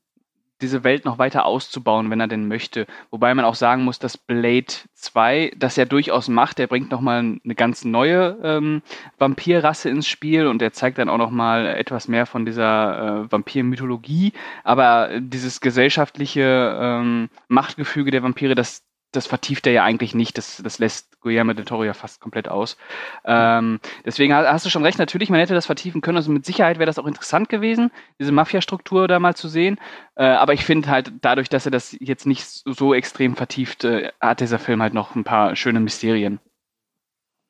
diese Welt noch weiter auszubauen, wenn er denn möchte. Wobei man auch sagen muss, dass Blade 2 das ja durchaus macht. Er bringt nochmal eine ganz neue ähm, Vampirrasse ins Spiel und er zeigt dann auch nochmal etwas mehr von dieser äh, Vampirmythologie. Aber dieses gesellschaftliche ähm, Machtgefüge der Vampire, das, das vertieft er ja eigentlich nicht. Das, das lässt Guillermo del Toro ja fast komplett aus. Ähm, deswegen ha- hast du schon recht, natürlich, man hätte das vertiefen können. Also mit Sicherheit wäre das auch interessant gewesen, diese Mafia-Struktur da mal zu sehen. Äh, aber ich finde halt, dadurch, dass er das jetzt nicht so, so extrem vertieft, äh, hat dieser Film halt noch ein paar schöne Mysterien.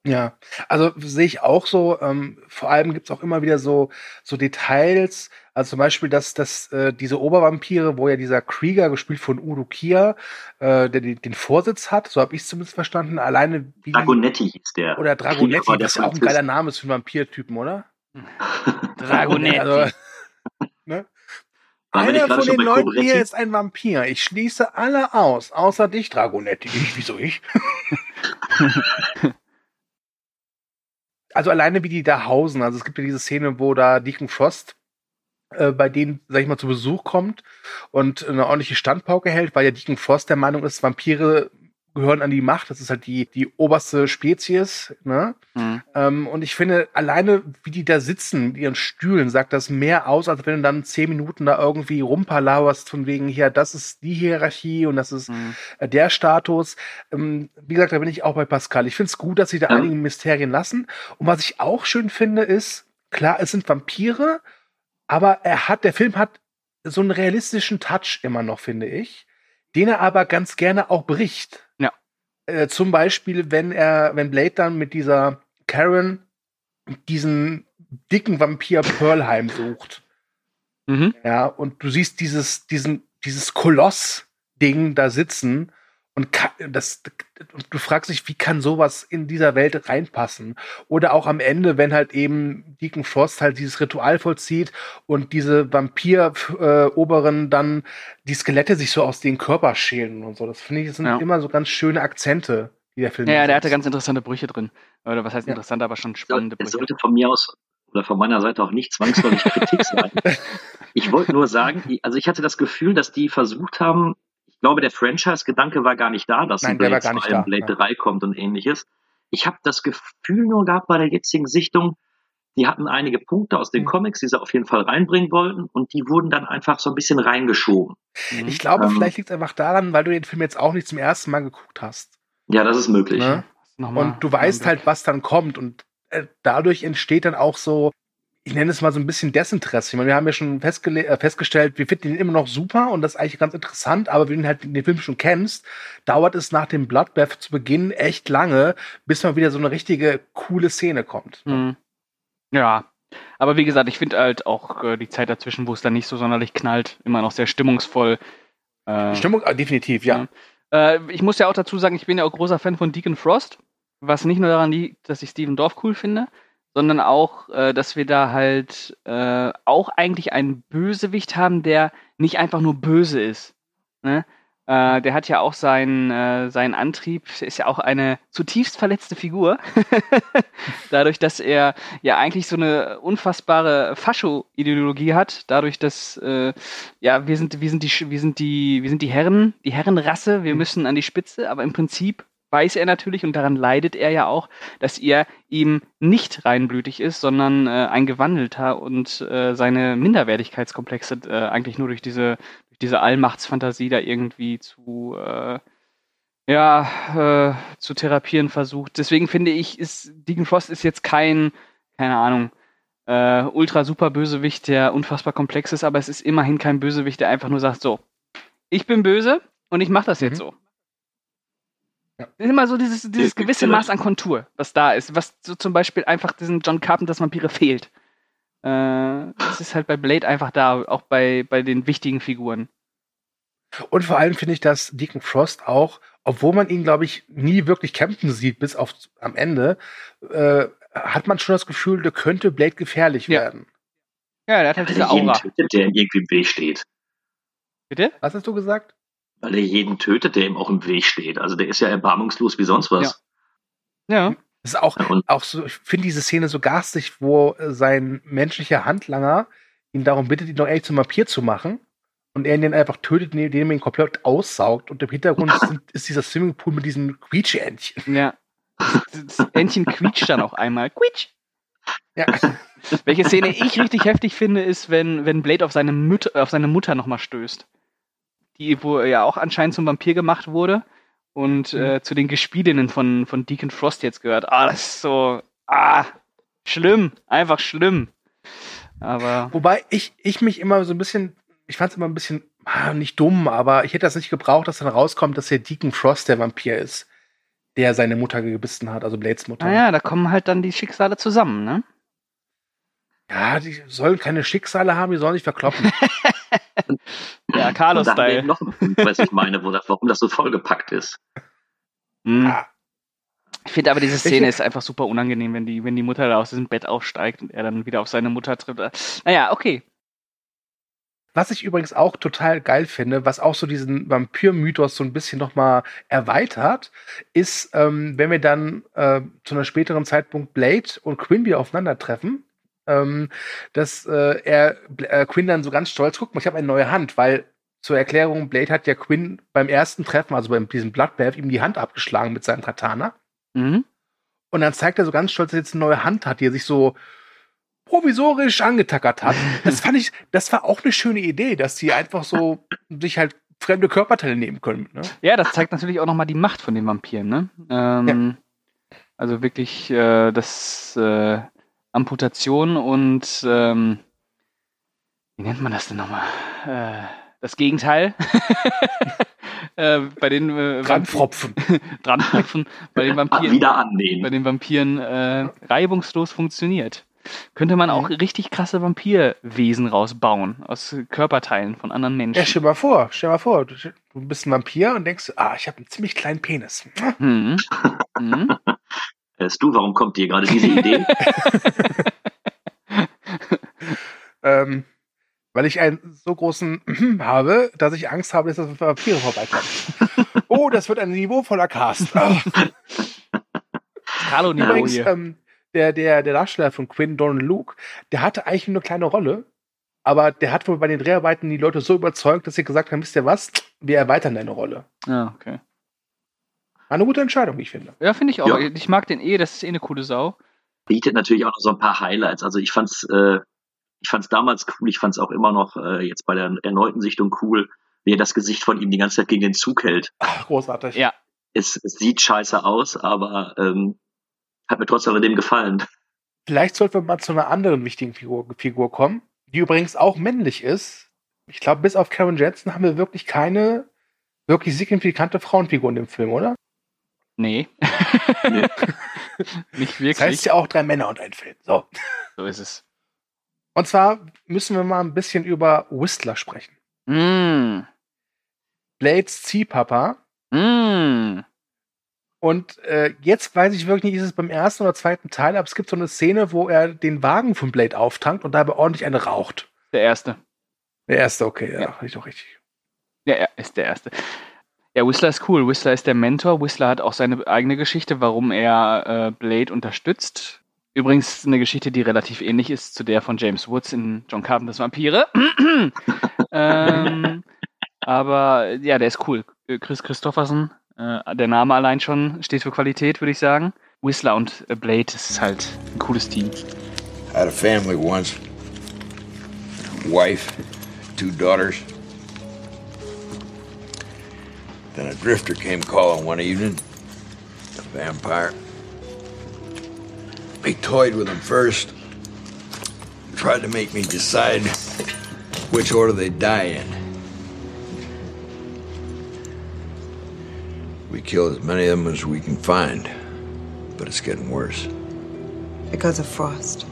Ja, also sehe ich auch so. Ähm, vor allem gibt's auch immer wieder so, so Details. Also zum Beispiel, dass, dass äh, diese Obervampire, wo ja dieser Krieger, gespielt von Udo Kier, äh, der den, den Vorsitz hat, so habe ich zumindest verstanden, alleine wie. Dragonetti hieß der. Oder Dragonetti, der das ist ja auch ein geiler Name für einen Vampirtypen, oder? Dragonetti. Also, <laughs> ne? Einer von den Leuten hier ist ein Vampir. Ich schließe alle aus, außer dich, Dragonetti. Ich, <laughs> wieso ich? <laughs> also alleine wie die da hausen. Also es gibt ja diese Szene, wo da Deacon Frost äh, bei denen, sag ich mal, zu Besuch kommt und eine ordentliche Standpauke hält, weil ja Deacon Frost der Meinung ist, Vampire gehören an die Macht. Das ist halt die, die oberste Spezies. Ne? Mhm. Ähm, und ich finde, alleine, wie die da sitzen mit ihren Stühlen, sagt das mehr aus, als wenn du dann zehn Minuten da irgendwie rumpalaberst, von wegen hier, das ist die Hierarchie und das ist Mhm. äh, der Status. Ähm, wie gesagt, da bin ich auch bei Pascal. Ich finde es gut, dass sie da Ja. einige Mysterien lassen. Und was ich auch schön finde, ist, klar, es sind Vampire, aber er hat, der Film hat so einen realistischen Touch immer noch, finde ich, den er aber ganz gerne auch bricht. Äh, zum Beispiel, wenn er, wenn Blade dann mit dieser Karen diesen dicken Vampir Pearl heimsucht. Mhm. Ja, und du siehst dieses, diesen, dieses Koloss-Ding da sitzen und das, und du fragst dich, wie kann sowas in dieser Welt reinpassen? Oder auch am Ende, wenn halt eben Deacon Frost halt dieses Ritual vollzieht und diese Vampir-Oberen dann die Skelette sich so aus den Körper schälen und so. Das finde ich, das sind Ja. immer so ganz schöne Akzente, die der Film Ja, ja, der hatte ganz interessante Brüche drin. Oder was heißt Ja. interessant, aber schon spannende Es Brüche. sollte von mir aus oder von meiner Seite auch nicht zwangsläufig Kritik sein. <laughs> Ich wollte nur sagen, also ich hatte das Gefühl, dass die versucht haben, glaube, der Franchise-Gedanke war gar nicht da, dass Nein, ein Blade war gar nicht 2 und da, Blade ja. 3 kommt und ähnliches. Ich habe das Gefühl nur gehabt bei der jetzigen Sichtung, die hatten einige Punkte aus den Mhm. Comics, die sie auf jeden Fall reinbringen wollten und die wurden dann einfach so ein bisschen reingeschoben. Mhm. Ich glaube, Ähm. vielleicht liegt es einfach daran, weil du den Film jetzt auch nicht zum ersten Mal geguckt hast. Ja, das ist möglich. Ne? Und du weißt halt, was dann kommt. Und äh, dadurch entsteht dann auch so, ich nenne es mal so ein bisschen Desinteresse. Ich meine, wir haben ja schon äh, festgestellt, wir finden ihn immer noch super und das ist eigentlich ganz interessant, aber wenn du halt den Film schon kennst, dauert es nach dem Bloodbath zu Beginn echt lange, bis mal wieder so eine richtige coole Szene kommt. Mhm. Ja. Aber wie gesagt, ich finde halt auch äh, die Zeit dazwischen, wo es dann nicht so sonderlich knallt, immer noch sehr stimmungsvoll. Äh, Stimmung, äh, definitiv, ja. Äh, ich muss ja auch dazu sagen, ich bin ja auch großer Fan von Deacon Frost, was nicht nur daran liegt, dass ich Steven Dorff cool finde, sondern auch, äh, dass wir da halt äh, auch eigentlich einen Bösewicht haben, der nicht einfach nur böse ist. Ne? Äh, der hat ja auch seinen, äh, seinen Antrieb, ist ja auch eine zutiefst verletzte Figur. <laughs> dadurch, dass er ja eigentlich so eine unfassbare Fascho-Ideologie hat, dadurch, dass äh, ja, wir sind, wir sind die, wir sind die, wir sind die Herren, die Herrenrasse, wir müssen an die Spitze, aber im Prinzip weiß er natürlich und daran leidet er ja auch, dass er ihm nicht reinblütig ist, sondern äh, ein gewandelter und äh, seine Minderwertigkeitskomplexe äh, eigentlich nur durch diese, durch diese Allmachtsfantasie da irgendwie zu äh, ja, äh, zu therapieren versucht. Deswegen finde ich, ist Deacon Frost ist jetzt kein, keine Ahnung, äh, ultra super Bösewicht, der unfassbar komplex ist, aber es ist immerhin kein Bösewicht, der einfach nur sagt, so, ich bin böse und ich mache das jetzt Mhm. so. Ja. Ist immer so dieses, dieses gewisse. Maß an Kontur, was da ist, was so zum Beispiel einfach diesen John Carpenters Vampire fehlt. Äh, das ist halt bei Blade einfach da, auch bei, bei den wichtigen Figuren. Und vor allem finde ich, dass Deacon Frost auch, obwohl man ihn, glaube ich, nie wirklich kämpfen sieht, bis auf am Ende, äh, hat man schon das Gefühl, der könnte Blade gefährlich Ja. werden. Ja, der hat halt diese jeden Aura. tötet, der irgendwie im Weg steht. Bitte? Was hast du gesagt? Weil er jeden tötet, der ihm auch im Weg steht. Also der ist ja erbarmungslos wie sonst was. Ja. Das ist auch, Ja, und auch so, ich finde diese Szene so garstig, wo äh, sein menschlicher Handlanger ihn darum bittet, ihn doch ehrlich zum Vampir zu machen. Und er ihn dann einfach tötet, indem er ihn komplett aussaugt. Und im Hintergrund <laughs> sind, ist dieser Swimmingpool mit diesen Quietscheentchen. Ja. Das das Entchen quietscht dann auch einmal. Quietsch! Ja. Welche Szene ich richtig heftig finde, ist, wenn, wenn Blade auf seine, Müt auf seine Mutter nochmal stößt. Die, wo er ja auch anscheinend zum Vampir gemacht wurde und Mhm. äh, zu den Gespielinnen von, von Deacon Frost jetzt gehört. Ah, das ist so. Ah, schlimm. Einfach schlimm. Aber. Wobei ich, ich mich immer so ein bisschen, ich fand es immer ein bisschen, ah, nicht dumm, aber ich hätte das nicht gebraucht, dass dann rauskommt, dass der Deacon Frost der Vampir ist, der seine Mutter gebissen hat, also Blades Mutter. Naja, da kommen halt dann die Schicksale zusammen, ne? Ja, die sollen keine Schicksale haben, die sollen sich verkloppen. <laughs> Ja, und da haben wir Carlos-Style. noch einen Punkt, was ich meine, wo das, warum das so vollgepackt ist. Hm. Ah. Ich finde aber diese Szene ist einfach super unangenehm, wenn die, wenn die Mutter da aus diesem Bett aufsteigt und er dann wieder auf seine Mutter trifft. Naja, okay. Was ich übrigens auch total geil finde, was auch so diesen Vampir-Mythos so ein bisschen nochmal erweitert, ist, ähm, wenn wir dann äh, zu einem späteren Zeitpunkt Blade und wieder aufeinandertreffen, ähm, dass äh, er äh, Quinn dann so ganz stolz guckt, ich habe eine neue Hand, weil zur Erklärung, Blade hat ja Quinn beim ersten Treffen, also beim diesem Bloodbath, ihm die Hand abgeschlagen mit seinem Katana. Mhm. Und dann zeigt er so ganz stolz, dass er jetzt eine neue Hand hat, die er sich so provisorisch angetackert hat. Das fand ich, das war auch eine schöne Idee, dass sie einfach so sich halt fremde Körperteile nehmen können. Ne? Ja, das zeigt natürlich auch nochmal die Macht von den Vampiren, ne? Ähm, Also wirklich äh, das äh, Amputation und ähm, wie nennt man das denn nochmal? Äh, das Gegenteil. <laughs> äh, bei den äh, Dranpfropfen. Dranpfropfen <laughs> bei den Vampiren, Wieder annähen. bei den Vampiren äh, reibungslos funktioniert. Könnte man auch richtig krasse Vampirwesen rausbauen aus Körperteilen von anderen Menschen. Ja, stell mal vor, stell mal vor, du, du bist ein Vampir und denkst, ah, ich habe einen ziemlich kleinen Penis. Mhm. Mhm. Hörst du, warum kommt dir gerade diese Idee? <laughs> Ähm, weil ich einen so großen <clears throat> habe, dass ich Angst habe, dass das Vampire vorbeikommen. <laughs> oh, das wird ein niveauvoller Cast. <laughs> Ah. Carlo-Niveau Übrigens, hier. ähm, der, der, der Darsteller von Quinn, Donald Luke, der hatte eigentlich nur eine kleine Rolle, aber der hat wohl bei den Dreharbeiten die Leute so überzeugt, dass sie gesagt haben, wisst ihr was, wir erweitern deine Rolle. Ja, okay. War eine gute Entscheidung, wie ich finde. Ja, finde ich auch. Ja. Ich mag den eh, das ist eh eine coole Sau. Bietet natürlich auch noch so ein paar Highlights. Also ich fand's, äh, ich fand's damals cool, ich fand's auch immer noch äh, jetzt bei der erneuten Sichtung cool, wie er das Gesicht von ihm die ganze Zeit gegen den Zug hält. Ach, großartig. Ja. Es, es sieht scheiße aus, aber ähm, hat mir trotzdem an dem gefallen. Vielleicht sollten wir mal zu einer anderen wichtigen Figur, Figur kommen, die übrigens auch männlich ist. Ich glaube, bis auf Karen Jensen haben wir wirklich keine wirklich signifikante Frauenfigur in dem Film, oder? Nee. Nee. <laughs> Nicht Das wirklich. heißt ja auch drei Männer und ein Film. So. so ist es. Und zwar müssen wir mal ein bisschen über Whistler sprechen. Mm. Blades Ziehpapa. Mm. Und äh, jetzt weiß ich wirklich nicht, ist es beim ersten oder zweiten Teil, aber es gibt so eine Szene, wo er den Wagen von Blade auftankt und dabei ordentlich eine raucht. Der erste. Der erste, okay, ja, Ja. richtig, doch richtig. Ja, er ist der erste. Ja, Whistler ist cool. Whistler ist der Mentor. Whistler hat auch seine eigene Geschichte, warum er äh, Blade unterstützt. Übrigens eine Geschichte, die relativ ähnlich ist zu der von James Woods in John Carpenters Vampire. <laughs> ähm, aber ja, der ist cool. Äh, Chris Christopherson, äh, der Name allein schon steht für Qualität, würde ich sagen. Whistler und äh, Blade, das ist halt ein cooles Team. I had a family once. Wife, two daughters. Then a drifter came calling one evening. A vampire. They toyed with him first. Tried to make me decide which order they die in. We kill as many of them as we can find. But it's getting worse. Because of Frost.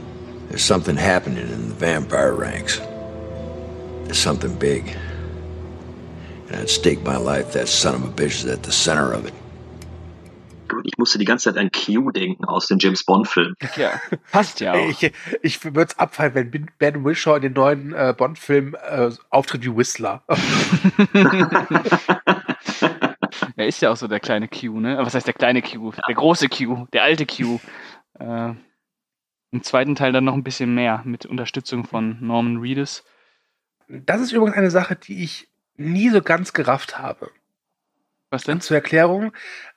There's something happening in the vampire ranks. There's something big. And I'd stake my life that son of a bitch is at the center of it. Gut, ich musste die ganze Zeit an Q denken aus den James Bond-Filmen. Ja, passt ja auch. Ich, ich würde es abfallen, wenn Ben- Wishaw in den neuen äh, Bond-Film äh, auftritt wie Whistler. <laughs> Er ist ja auch so der kleine Q, ne? Was heißt der kleine Q? Der große Q, der alte Q. Äh, Im zweiten Teil dann noch ein bisschen mehr mit Unterstützung von Norman Reedus. Das ist übrigens eine Sache, die ich nie so ganz gerafft habe. Was denn? Zur Erklärung,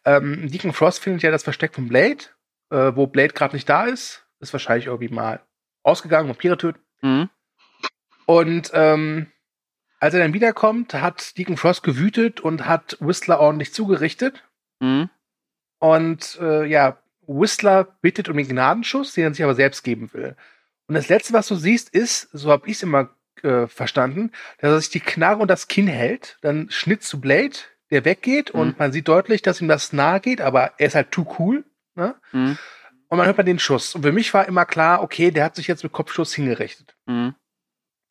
ähm, Deacon Frost findet ja das Versteck von Blade, äh, wo Blade gerade nicht da ist. Ist wahrscheinlich irgendwie mal ausgegangen, Vampire töten. Mhm. Und ähm, als er dann wiederkommt, hat Deacon Frost gewütet und hat Whistler ordentlich zugerichtet. Mhm. Und äh, ja, Whistler bittet um den Gnadenschuss, den er sich aber selbst geben will. Und das Letzte, was du siehst, ist, so habe ich es immer äh, verstanden, dass er sich die Knarre und das Kinn hält, dann Schnitt zu Blade, der weggeht Mhm. und man sieht deutlich, dass ihm das nahe geht, aber er ist halt too cool. Ne? Mhm. Und man hört man den Schuss. Und für mich war immer klar, okay, der hat sich jetzt mit Kopfschuss hingerichtet. Mhm.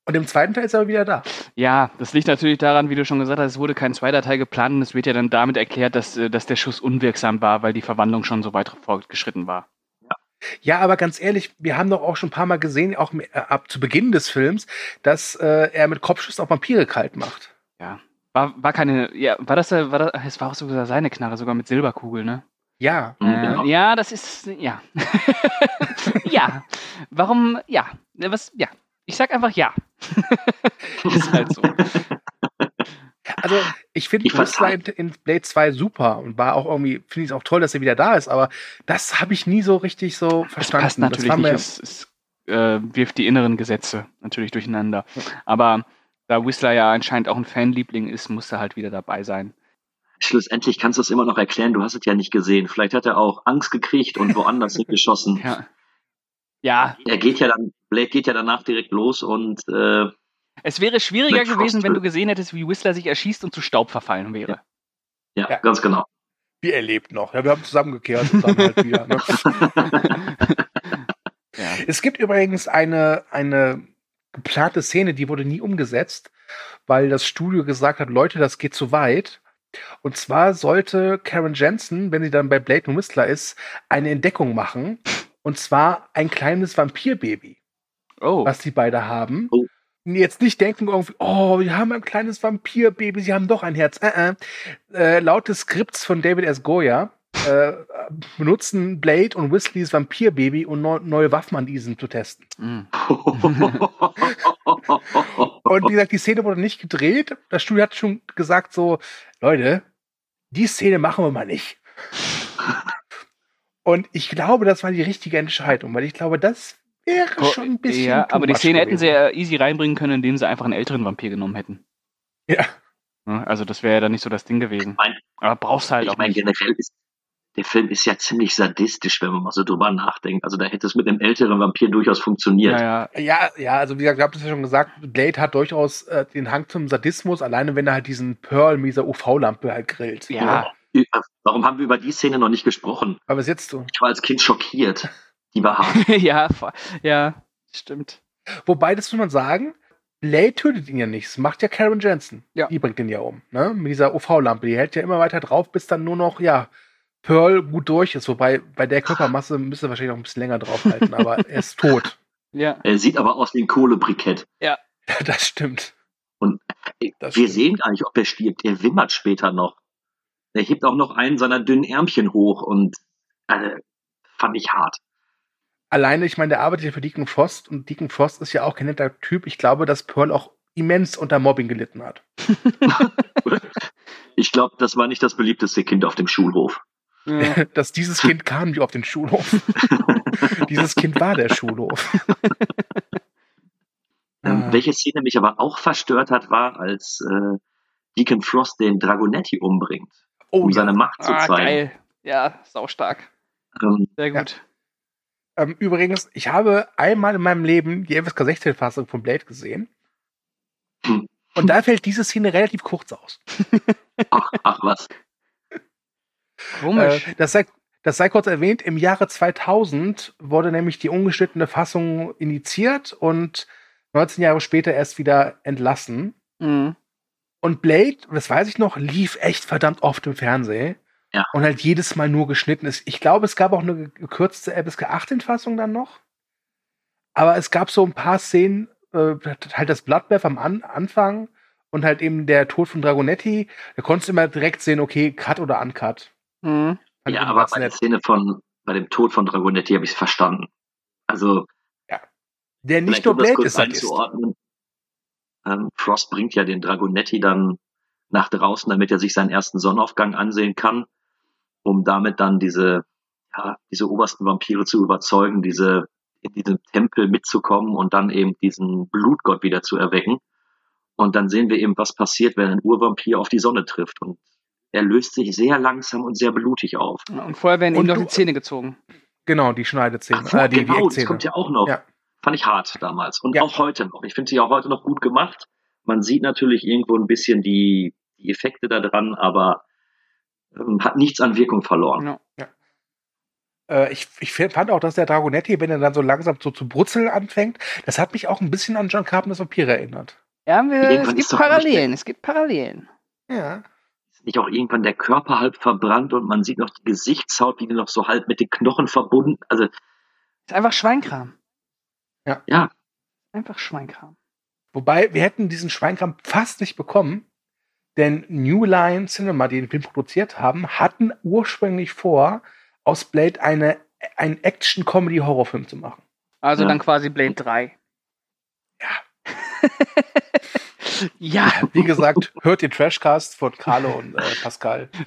Und im zweiten Teil ist er aber wieder da. Ja, das liegt natürlich daran, wie du schon gesagt hast, es wurde kein zweiter Teil geplant und es wird ja dann damit erklärt, dass, äh, dass der Schuss unwirksam war, weil die Verwandlung schon so weit fortgeschritten war. Ja, aber ganz ehrlich, wir haben doch auch schon ein paar Mal gesehen, auch äh, ab zu Beginn des Films, dass äh, er mit Kopfschüssen auch Vampire kalt macht. War, war keine, ja, war das, äh, war das, es war auch sogar seine Knarre, sogar mit Silberkugel, ne? Ja. Mhm, genau. Äh, ja, das ist, ja. <laughs> ja. Warum, ja. Was, ja. Ich sag einfach ja. <laughs> ist halt so. Also, ich finde Ich fand- Whistler in, in Blade 2 super und war auch irgendwie, finde ich es auch toll, dass er wieder da ist, aber das habe ich nie so richtig so Das verstanden. passt natürlich das nicht. Es, es äh, wirft die inneren Gesetze natürlich durcheinander. Aber da Whistler ja anscheinend auch ein Fanliebling ist, muss er halt wieder dabei sein. Schlussendlich kannst du es immer noch erklären, du hast es ja nicht gesehen. Vielleicht hat er auch Angst gekriegt und woanders <laughs> hingeschossen. Ja. Ja, Er geht ja dann, Blade geht ja danach direkt los und äh, es wäre schwieriger gewesen, wenn du gesehen hättest, wie Whistler sich erschießt und zu Staub verfallen wäre. ja, Ja. ganz genau. wie er lebt noch. Ja, wir haben zusammengekehrt und dann halt wieder. Ne? <laughs> Ja. Es gibt übrigens eine, eine geplante Szene, die wurde nie umgesetzt, weil das Studio gesagt hat, Leute, das geht zu weit. Und zwar sollte Karen Jensen, wenn sie dann bei Blade und Whistler ist, eine Entdeckung machen. Und zwar ein kleines Vampirbaby, Oh, was die beide haben. Oh. Jetzt nicht denken irgendwie, oh, wir haben ein kleines Vampirbaby, sie haben doch ein Herz. Äh, äh. Äh, laut des Skripts von David S. Goya äh, benutzen Blade und Whistleys Vampirbaby, um neu, neue Waffen an diesem zu testen. mm. Und wie gesagt, die Szene wurde nicht gedreht. Das Studio hat schon gesagt so, Leute, die Szene machen wir mal nicht. <laughs> Und ich glaube, das war die richtige Entscheidung, weil ich glaube, das wäre schon ein bisschen. ja, aber die Szene hätten sie ja easy reinbringen können, indem sie einfach einen älteren Vampir genommen hätten. Ja. Ne, Also das wäre ja dann nicht so das Ding gewesen. mein, Aber brauchst du halt ich auch meine, nicht. generell ist der Film ist ja ziemlich sadistisch, wenn man mal so drüber nachdenkt. Also da hätte es mit einem älteren Vampir durchaus funktioniert. Ja, ja, Ja, ja, also wie gesagt, ich habe das ja schon gesagt, Blade hat durchaus äh, den Hang zum Sadismus, alleine wenn er halt diesen Pearl mit dieser UV-Lampe halt grillt. ja. Warum haben wir über die Szene noch nicht gesprochen? Aber was jetzt so? Ich war als Kind schockiert. <laughs> Die war hart. <laughs> ja, ja, stimmt. Wobei, das muss man sagen, Blade tötet ihn ja nicht. Das macht ja Karen Jensen. Ja. Die bringt ihn ja um. Ne? Mit dieser UV-Lampe. Die hält ja immer weiter drauf, bis dann nur noch, ja, Pearl gut durch ist. Wobei bei der Körpermasse müsste er wahrscheinlich noch ein bisschen länger draufhalten, aber er ist tot. <laughs> Ja, Er sieht aber aus wie ein Kohlebrikett. <laughs> Das stimmt. Das wir stimmt. sehen gar nicht, ob er stirbt. Er wimmert später noch. Er hebt auch noch einen seiner dünnen Ärmchen hoch und äh, fand ich hart. Alleine, ich meine, der arbeitet ja für Deacon Frost und Deacon Frost ist ja auch kein netter Typ. Ich glaube, dass Pearl auch immens unter Mobbing gelitten hat. <laughs> Ich glaube, das war nicht das beliebteste Kind auf dem Schulhof. ja. <laughs> dass dieses Kind kam nicht auf den Schulhof. <laughs> dieses Kind war der Schulhof. Ähm, Ah. Welche Szene mich aber auch verstört hat, war, als äh, Deacon Frost den Dragonetti umbringt, Oh, um ja. seine Macht zu Ah, zeigen. geil. Ja, saustark. Ähm, Sehr gut. Ähm, übrigens, ich habe einmal in meinem Leben die FSK 16-Fassung von Blade gesehen. Hm. Und da fällt diese Szene relativ kurz aus. ach, ach was. Komisch. Äh, das, sei, das sei kurz erwähnt, im Jahre 2000 wurde nämlich die ungeschnittene Fassung initiiert und 19 Jahre später erst wieder entlassen. Mhm. Und Blade, das weiß ich noch, lief echt verdammt oft im Fernsehen. Ja. Und halt jedes Mal nur geschnitten ist. Ich glaube, es gab auch eine gekürzte FSK 18-Fassung dann noch. Aber es gab so ein paar Szenen, äh, halt das Bloodbath am An Anfang und halt eben der Tod von Dragonetti. Da konntest du immer direkt sehen, okay, Cut oder Uncut. Mhm. Ja, aber bei der. Szene von, bei dem Tod von Dragonetti habe ich es verstanden. Also, Der nicht nur Blade ist einzuordnen. Ähm, Frost bringt ja den Dragonetti dann nach draußen, damit er sich seinen ersten Sonnenaufgang ansehen kann, um damit dann diese, ja, diese obersten Vampire zu überzeugen, diese in diesem Tempel mitzukommen und dann eben diesen Blutgott wieder zu erwecken. Und dann sehen wir eben, was passiert, wenn ein Urvampir auf die Sonne trifft. Und er löst sich sehr langsam und sehr blutig auf. Und vorher werden ihm doch du- die Zähne gezogen. Genau, die Schneidezähne. Ach, äh, die, die genau, das Eckzähne. kommt ja auch noch. Ja. Fand ich hart damals. Und Ja. auch heute noch. Ich finde sie auch heute noch gut gemacht. Man sieht natürlich irgendwo ein bisschen die, die Effekte da dran, aber ähm, hat nichts an Wirkung verloren. Ja. Äh, ich, ich fand auch, dass der Dragonetti, wenn er dann so langsam so zu brutzeln anfängt, das hat mich auch ein bisschen an John Carpenters Vampire erinnert. Ja, wir, es gibt Parallelen. Es gibt Parallelen. Ja. Ist nicht auch irgendwann der Körper halb verbrannt und man sieht noch die Gesichtshaut, wie die noch so halb mit den Knochen verbunden. Also, Ist einfach Schweinkram. ja, Einfach Schweinkram. Wobei, wir hätten diesen Schweinkram fast nicht bekommen, denn New Line Cinema, die den Film produziert haben, hatten ursprünglich vor, aus Blade eine, einen Action-Comedy-Horrorfilm zu machen. Also Ja. dann quasi Blade 3. <laughs> Ja. Wie gesagt, hört den Trashcast von Carlo und äh, Pascal. <laughs>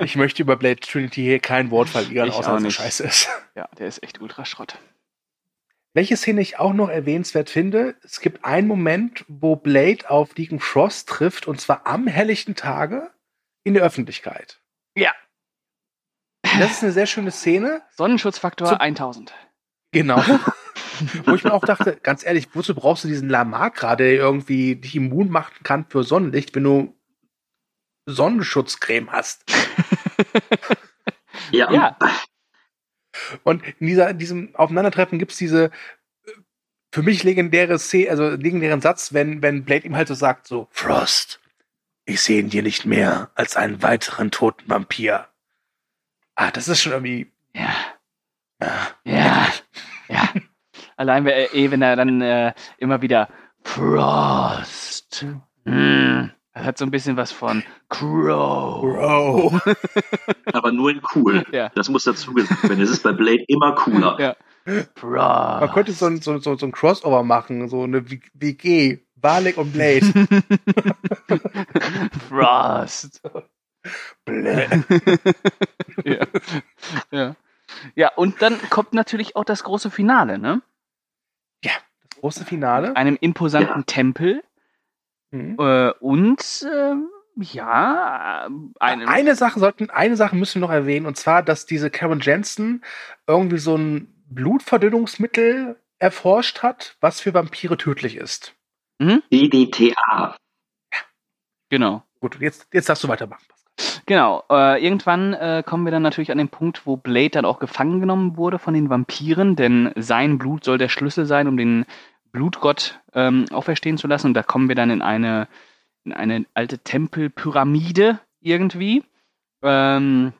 Ich möchte über Blade Trinity hier kein Wort verlieren, Ich außer dass es scheiße ist. Ja, der ist echt Ultraschrott. Welche Szene ich auch noch erwähnenswert finde, es gibt einen Moment, wo Blade auf Deacon Frost trifft, und zwar am helllichten Tage in der Öffentlichkeit. Ja. Das ist eine sehr schöne Szene. Sonnenschutzfaktor Zu- 1000. Genau. <laughs> Wo ich mir auch dachte, ganz ehrlich, wozu brauchst du diesen Lamar gerade, der irgendwie dich immun machen kann für Sonnenlicht, wenn du Sonnenschutzcreme hast? <laughs> Ja, Ja. Und in, dieser, in diesem Aufeinandertreffen gibt's diese äh, für mich legendäre Szene, also legendären Satz, wenn, wenn Blade ihm halt so sagt, so, Frost, ich sehe in dir nicht mehr als einen weiteren toten Vampir. Ah, das ist schon irgendwie. Ja. Ah, Ja. Ja. Allein, wenn er, eh, wenn er dann äh, immer wieder Frost. Mm, das hat so ein bisschen was von Crow. Bro. <laughs> aber nur in cool. Ja. Das muss dazu gesagt werden. Es ist bei Blade immer cooler. Ja. Frost. Man könnte so ein, so, so, so ein Crossover machen, so eine WG, Barlek und Blade. <laughs> Frost. Blade. <laughs> ja. ja. Ja, und dann kommt natürlich auch das große Finale, ne? Das große Finale. Einem imposanten Ja. Tempel Mhm. äh, und ähm, ja, einem. Eine Sache sollten, eine Sache müssen wir noch erwähnen, und zwar, dass diese Karen Jensen irgendwie so ein Blutverdünnungsmittel erforscht hat, was für Vampire tödlich ist. DDTA. Genau. Gut, jetzt, jetzt darfst du weitermachen. Genau, äh, irgendwann äh, kommen wir dann natürlich an den Punkt, wo Blade dann auch gefangen genommen wurde von den Vampiren, denn sein Blut soll der Schlüssel sein, um den Blutgott ähm, auferstehen zu lassen. Und da kommen wir dann in eine, in eine alte Tempelpyramide irgendwie, ähm,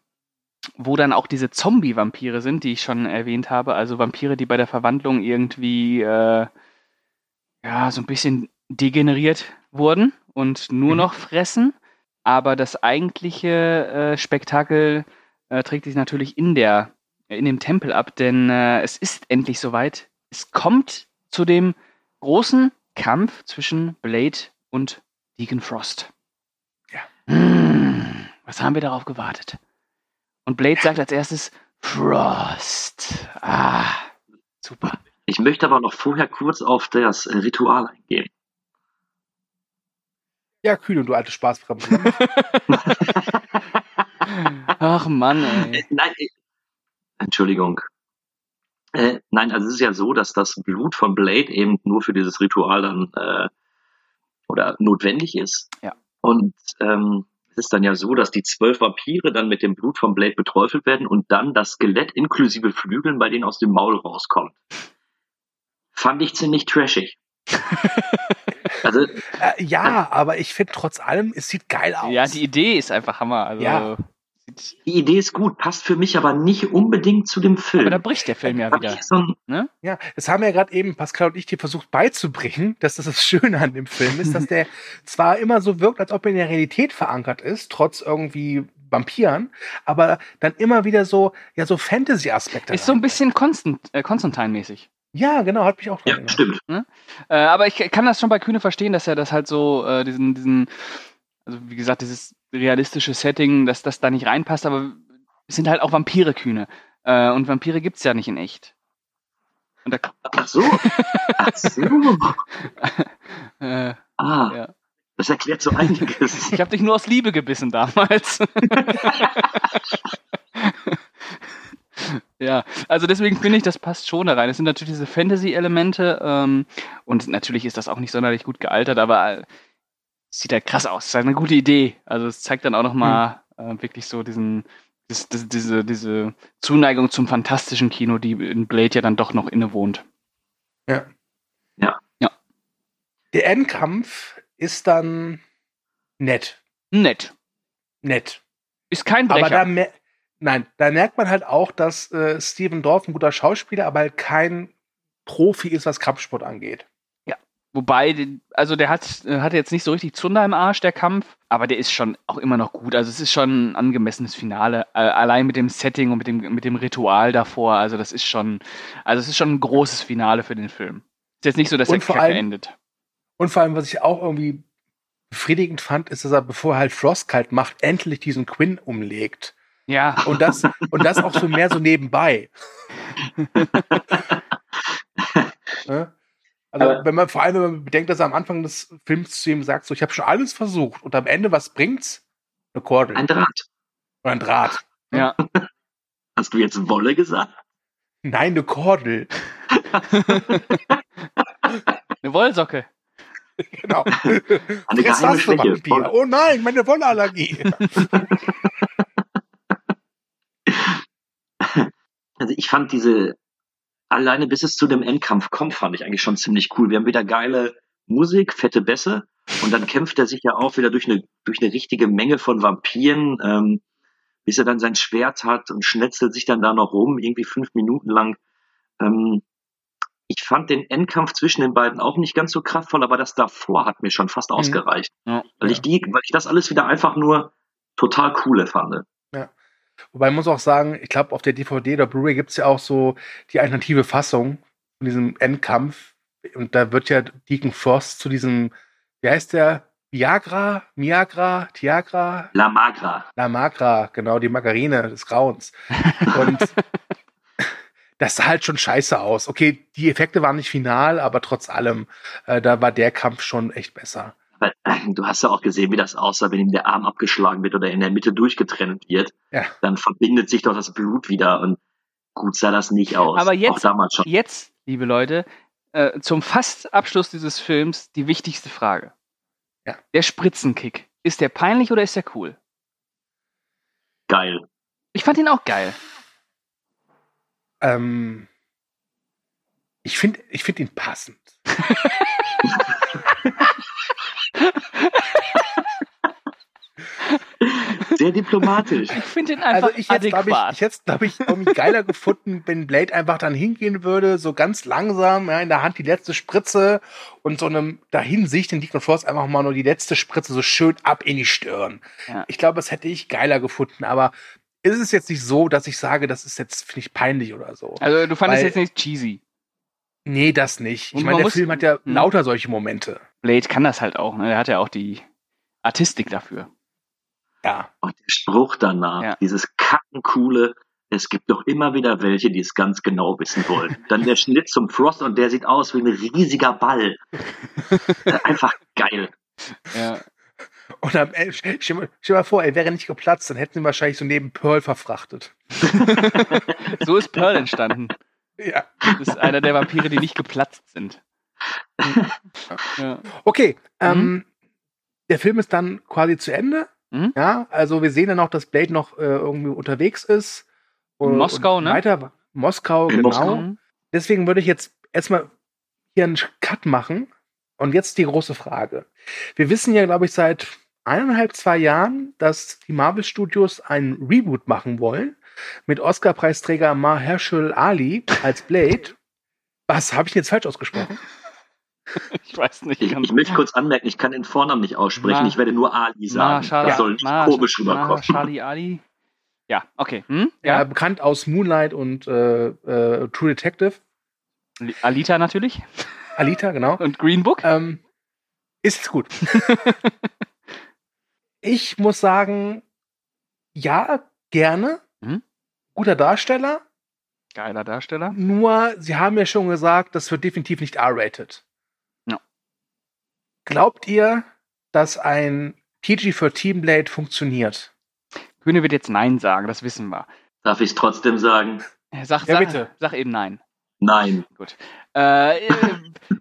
wo dann auch diese Zombie-Vampire sind, die ich schon erwähnt habe. Also Vampire, die bei der Verwandlung irgendwie äh, ja so ein bisschen degeneriert wurden und nur Mhm. noch fressen. Aber das eigentliche äh, Spektakel äh, trägt sich natürlich in der in dem Tempel ab, denn äh, es ist endlich soweit. Es kommt zu dem großen Kampf zwischen Blade und Deacon Frost. Ja. Hm, was haben wir darauf gewartet? Und Blade sagt als erstes Frost. Ah, super. Ich möchte aber noch vorher kurz auf das äh, Ritual eingehen. Ja, Kühne, du alte Spaßbremse. <laughs> Ach Mann, Äh, ey. nein, äh, Entschuldigung. Äh, nein, also es ist ja so, dass das Blut von Blade eben nur für dieses Ritual dann äh, oder notwendig ist. Ja. Und ähm, es ist dann ja so, dass die zwölf Vampire dann mit dem Blut von Blade beträufelt werden und dann das Skelett inklusive Flügeln bei denen aus dem Maul rauskommt. Fand ich ziemlich trashig. <laughs> also äh, ja, aber ich finde trotz allem, es sieht geil aus. Ja, die Idee ist einfach Hammer. Also, Ja. Die Idee ist gut, passt für mich aber nicht unbedingt zu dem Film. aber da bricht der Film ja Hab wieder. so ein, Ja, das haben ja gerade eben Pascal und ich dir versucht beizubringen, dass das das Schöne an dem Film ist, dass der <laughs> zwar immer so wirkt, als ob er in der Realität verankert ist, trotz irgendwie Vampiren, aber dann immer wieder so, ja, so Fantasy-Aspekte. Ist so ein bisschen Konstant, äh, Konstantin-mäßig. Ja, genau, hat mich auch ja, stimmt. Äh, aber ich kann das schon bei Kühne verstehen, dass er das halt so, äh, diesen, diesen, also wie gesagt, dieses realistische Setting, dass das da nicht reinpasst, aber es sind halt auch Vampire Kühne. Äh, und Vampire gibt's ja nicht in echt. Und da, Ach so. Ach so. <laughs> äh, Ah, Ja. das erklärt so einiges. ich habe dich nur aus Liebe gebissen damals. <laughs> ja, also deswegen finde ich, das passt schon da rein. Es sind natürlich diese Fantasy-Elemente ähm, und natürlich ist das auch nicht sonderlich gut gealtert, aber äh, es sieht halt krass aus. Es ist halt eine gute Idee. Also es zeigt dann auch nochmal äh, wirklich so diesen, das, das, diese, diese Zuneigung zum fantastischen Kino, die in Blade ja dann doch noch innewohnt. Ja. Ja. Ja. Der Endkampf ist dann nett. Nett. Nett. Ist kein Aber Brecher. da, mer- nein, da merkt man halt auch, dass äh, Steven Dorff ein guter Schauspieler, aber halt kein Profi ist, was Kampfsport angeht. Wobei, also der hat, äh, hatte jetzt nicht so richtig Zunder im Arsch, der Kampf, aber der ist schon auch immer noch gut. Also es ist schon ein angemessenes Finale. Äh, allein mit dem Setting und mit dem, mit dem Ritual davor. Also das ist schon, also es ist schon ein großes Finale für den Film. Ist jetzt nicht so, dass Und vor Kacke allem- endet. Und vor allem, was ich auch irgendwie befriedigend fand, ist, dass er, bevor er halt Frost kalt macht, endlich diesen Quinn umlegt. Ja. Und das, und das auch so mehr so nebenbei. <laughs> <laughs> Ne? Also, Aber- wenn man vor allem, wenn man bedenkt, dass er am Anfang des Films zu ihm sagt, so, ich habe schon alles versucht und am Ende, was bringt's? Eine Kordel. Ein Draht. Oder ein Draht. Ja. <laughs> Hast du jetzt Wolle gesagt? Nein, eine Kordel. <laughs> Eine Wollsocke. <laughs> Genau. Eine Friss geheime Schwäche. Wolle. Oh nein, meine Wollallergie. Also ich fand diese, alleine bis es zu dem Endkampf kommt, fand ich eigentlich schon ziemlich cool. Wir haben wieder geile Musik, fette Bässe und dann kämpft er sich ja auch wieder durch eine, durch eine richtige Menge von Vampiren, ähm, bis er dann sein Schwert hat und schnetzelt sich dann da noch rum, irgendwie fünf Minuten lang. Ähm, ich fand den Endkampf zwischen den beiden auch nicht ganz so kraftvoll, aber das davor hat mir schon fast Mhm. ausgereicht. Ja. Weil ich die, weil ich das alles wieder einfach nur total coole fand. Wobei man muss auch sagen, ich glaube, auf der DVD oder Blu-ray gibt es ja auch so die alternative Fassung von diesem Endkampf. Und da wird ja Deacon Frost zu diesem, wie heißt der? Viagra, Miagra, Tiagra, La Magra. La Magra, genau, die Margarine des Grauens. Und <laughs> das sah halt schon scheiße aus. Okay, die Effekte waren nicht final, aber trotz allem, äh, da war der Kampf schon echt besser. Weil, äh, du hast ja auch gesehen, wie das aussah, wenn ihm der Arm abgeschlagen wird oder in der Mitte durchgetrennt wird. Ja. Dann verbindet sich doch das Blut wieder und gut sah das nicht aus. Aber jetzt- Auch damals schon. Jetzt, liebe Leute, äh, zum fast Abschluss dieses Films die wichtigste Frage. Ja. Der Spritzenkick. Ist der peinlich oder ist der cool? Geil. Ich fand ihn auch geil. Ähm, ich finde ich find ihn passend. <laughs> Sehr diplomatisch. <laughs> Ich finde ihn einfach Also ich hätte, glaube ich, adäquat. ich hätte glaube ich, irgendwie geiler <laughs> gefunden, wenn Blade einfach dann hingehen würde, so ganz langsam, ja, in der Hand die letzte Spritze und so einem dahinsicht den Deacon Frost einfach mal nur die letzte Spritze so schön ab in die Stirn. Ja. Ich glaube, das hätte ich geiler gefunden, aber ist es jetzt nicht so, dass ich sage, das ist jetzt, finde ich, peinlich oder so. also du fandest Weil- jetzt nicht cheesy. Nee, das nicht. Und Ich man meine, der muss- Film hat ja Hm. lauter solche Momente. Blade kann das halt auch. Ne? Er hat ja auch die Artistik dafür. Ja. Und der Spruch danach, Ja. dieses kackencoole, es gibt doch immer wieder welche, die es ganz genau wissen wollen. <laughs> Dann der Schnitt zum Frost und der sieht aus wie ein riesiger Ball. <laughs> Äh, Einfach geil. Ja. Und am Ende, stell, stell, mal- stell mal vor, er wäre nicht geplatzt, dann hätten sie ihn wahrscheinlich so neben Pearl verfrachtet. <laughs> So ist Pearl entstanden. Ja. Das ist einer der Vampire, die nicht geplatzt sind. Ja. Okay, ähm, der Film ist dann quasi zu Ende. Mhm. Ja, also wir sehen dann auch, dass Blade noch äh, irgendwie unterwegs ist. In Moskau, ne? Weiter, Moskau, genau. Moskau. Deswegen würde ich jetzt erstmal hier einen Cut machen. Und jetzt die große Frage. Wir wissen ja, glaube ich, seit eineinhalb, zwei Jahren, dass die Marvel Studios einen Reboot machen wollen mit Oscar-Preisträger Mahershala Ali als Blade. <laughs> Was, habe ich jetzt falsch ausgesprochen? <laughs> Ich weiß nicht. Ich, ich möchte kurz anmerken, ich kann den Vornamen nicht aussprechen, Ma- ich werde nur Ali sagen. Mahershala- das soll nicht Mahershala- komisch rüberkommen. Mahershali Ali. Ja, okay. Hm? Ja. Ja. bekannt aus Moonlight und äh, äh, True Detective. Alita natürlich. Alita, genau. Und Green Book. Ähm, ist gut. <laughs> ich muss sagen, ja, gerne. Mhm. Guter Darsteller. Geiler Darsteller. Nur, sie haben ja schon gesagt, das wird definitiv nicht R-rated. Glaubt ihr, dass ein PG für Team Blade funktioniert? Kühne wird jetzt Nein sagen, das wissen wir. Darf ich es trotzdem sagen? Sag, Ja, sag, bitte. sag eben Nein. Nein. Gut. Äh, äh,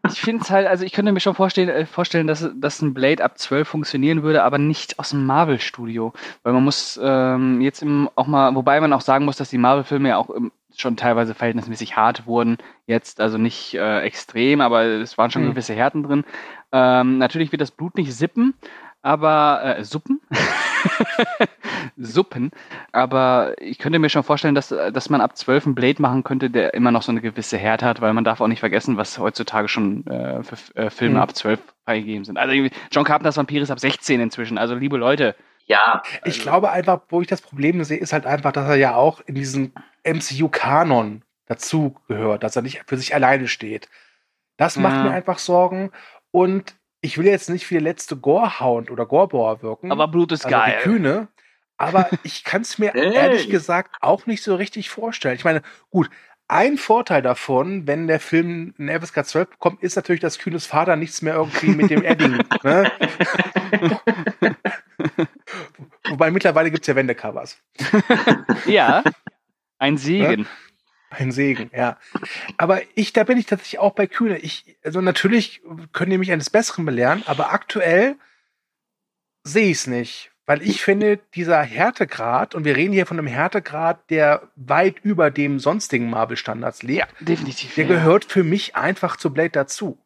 ich finde es halt, also ich könnte mir schon vorstellen, äh, vorstellen dass, dass ein Blade ab 12 funktionieren würde, aber nicht aus dem Marvel-Studio. Weil man muss ähm, jetzt im, auch mal, wobei man auch sagen muss, dass die Marvel-Filme ja auch im, schon teilweise verhältnismäßig hart wurden. Jetzt also nicht äh, extrem, aber es waren schon Hm. gewisse Härten drin. Ähm, natürlich wird das Blut nicht sippen, aber äh, Suppen. <laughs> Suppen. Aber ich könnte mir schon vorstellen, dass, dass man ab 12 einen Blade machen könnte, der immer noch so eine gewisse Härte hat, weil man darf auch nicht vergessen, was heutzutage schon äh, für äh, Filme Mhm. ab 12 freigegeben sind. Also irgendwie, John Carpenters Vampir ist ab 16 inzwischen. Also liebe Leute, Ja, Ich glaube einfach, wo ich das Problem sehe, ist halt einfach, dass er ja auch in diesen MCU-Kanon dazu gehört, dass er nicht für sich alleine steht. Das macht Ja. mir einfach Sorgen. Und ich will jetzt nicht wie der letzte Gorehound oder Gorebauer wirken. Aber Blut ist also geil. Die Kühne. Aber <laughs> ich kann es mir Hey. ehrlich gesagt auch nicht so richtig vorstellen. Ich meine, gut, ein Vorteil davon, wenn der Film in FSK 12 bekommt, ist natürlich, dass Kühnes Vater nichts mehr irgendwie mit dem Edding. <laughs> ne? Wobei mittlerweile gibt's ja Wendecovers. Ja, ein Segen. Ein Segen, ja. Aber ich, da bin ich tatsächlich auch bei Kühne. Ich, also natürlich können die mich eines Besseren belehren, aber aktuell sehe ich es nicht. Weil ich finde, dieser Härtegrad, und wir reden hier von einem Härtegrad, der weit über dem sonstigen Marvel-Standards liegt, Ja, definitiv. der ja. gehört für mich einfach zu Blade dazu.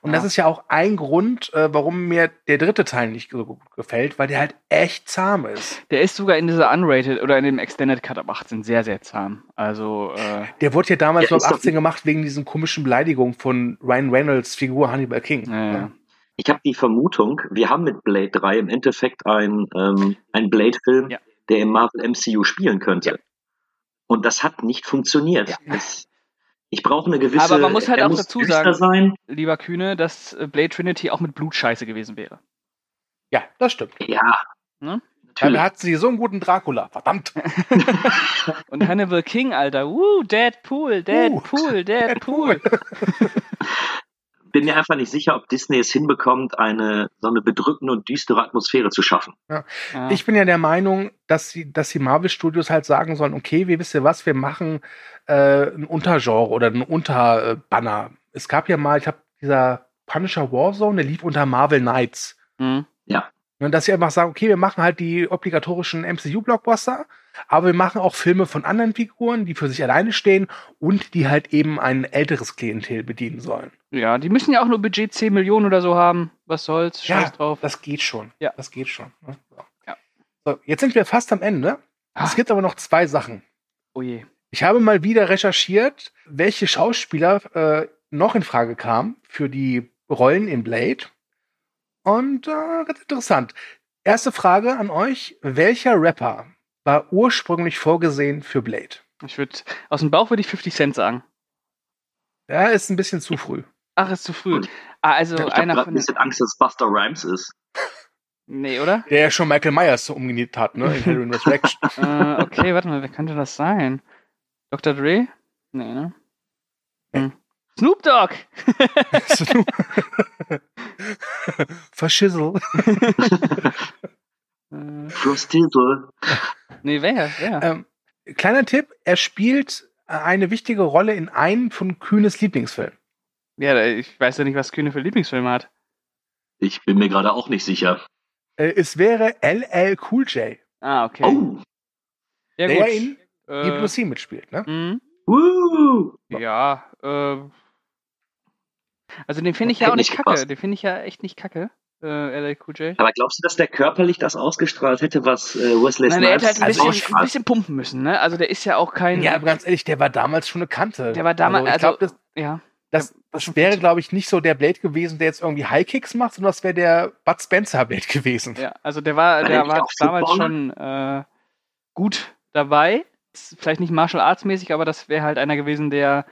Und das Ja. ist ja auch ein Grund, äh, warum mir der dritte Teil nicht so gut gefällt, weil der halt echt zahm ist. Der ist sogar in dieser Unrated oder in dem Extended Cut ab 18 sehr, sehr zahm. Also, äh, Der wurde ja damals Ja, nur ab doch- 18 gemacht wegen diesen komischen Beleidigungen von Ryan Reynolds Figur Hannibal King. ja, ja. Ich habe die Vermutung, wir haben mit Blade 3 im Endeffekt ein, ähm, ein Blade-Film, Ja. der im Marvel MCU spielen könnte. Und das hat nicht funktioniert. Ja. Es, ich brauche eine gewisse. Aber man muss halt auch muss dazu sagen- Sein. lieber Kühne, dass äh, Blade Trinity auch mit Blutscheiße gewesen wäre. Ja, das stimmt. Ja. Ne? Natürlich. Dann hat sie so einen guten Dracula. Verdammt. <laughs> Und Hannibal King, Alter. Woo, Deadpool, Deadpool, Deadpool. <laughs> <laughs> Bin mir einfach nicht sicher, ob Disney es hinbekommt, eine so eine bedrückende und düstere Atmosphäre zu schaffen. Ja. Ich bin ja der Meinung, dass sie, dass die Marvel Studios halt sagen sollen, okay, wir wissen was, wir machen äh, ein Untergenre oder ein Unterbanner. Es gab ja mal, ich habe dieser Punisher Warzone, der lief unter Marvel Knights. Mhm. Und dass sie einfach sagen, okay, wir machen halt die obligatorischen MCU-Blockbuster, aber wir machen auch Filme von anderen Figuren, die für sich alleine stehen und die halt eben ein älteres Klientel bedienen sollen. ja, die müssen ja auch nur Budget 10 Millionen oder so haben. Was soll's? Scheiß Ja, drauf. das geht schon. Ja. Das geht schon. ne? So. Ja. So, jetzt sind wir fast am Ende. Ah. Es gibt aber noch zwei Sachen. Oh je. Ich habe mal wieder recherchiert, welche Schauspieler äh, noch in Frage kamen für die Rollen in Blade. Und äh, ganz interessant. Erste Frage an euch. Welcher Rapper war ursprünglich vorgesehen für Blade? Ich würde, aus dem Bauch würde ich 50 Cent sagen. Ja, ist ein bisschen zu früh. Ach, ist zu früh. Ah, also ich habe einer ein von. bisschen Angst, dass Buster Rhymes ist. Nee, oder? Der ja schon Michael Myers so umgenietet hat, ne? In Halloween Resurrection. <laughs> äh, okay, warte mal, wer könnte das sein? Dr. Dre? Nee, ne? Hm. Snoop Dogg! <laughs> <laughs> Verschissel. Äh, Frosthizzle. <laughs> nee, wer? Wer? Ähm, kleiner Tipp, er spielt äh, eine wichtige Rolle in einem von Kühnes Lieblingsfilmen. Ja, ich weiß ja nicht, was Kühne für Lieblingsfilme hat. Ich bin mir gerade auch nicht sicher. Äh, es wäre LL Cool J, Ah, okay. Oh, ja, der gut. in Äh, Sea mitspielt. Ne? mhm. woo. Ja, äh. Also den finde ich ja auch nicht nicht kacke. gepasst. Den finde ich ja echt nicht kacke. Äh, LL Cool J. Aber glaubst du, dass der körperlich das ausgestrahlt hätte, was äh, Wesley Nein, der hätte halt Snipes ein bisschen, ausstrahlt? ein bisschen pumpen müssen, ne? Also der ist ja auch kein. Ja, aber ganz ehrlich, der war damals schon eine Kante. Der war damals- Also, ich glaube, also- das, ja. das, das wäre, glaube ich, nicht so der Blade gewesen, der jetzt irgendwie High Kicks macht, sondern das wäre der Bud Spencer Blade gewesen. Ja, also der war, der war damals schon äh, gut dabei. Ist vielleicht nicht Martial Arts mäßig, aber das wäre halt einer gewesen, der,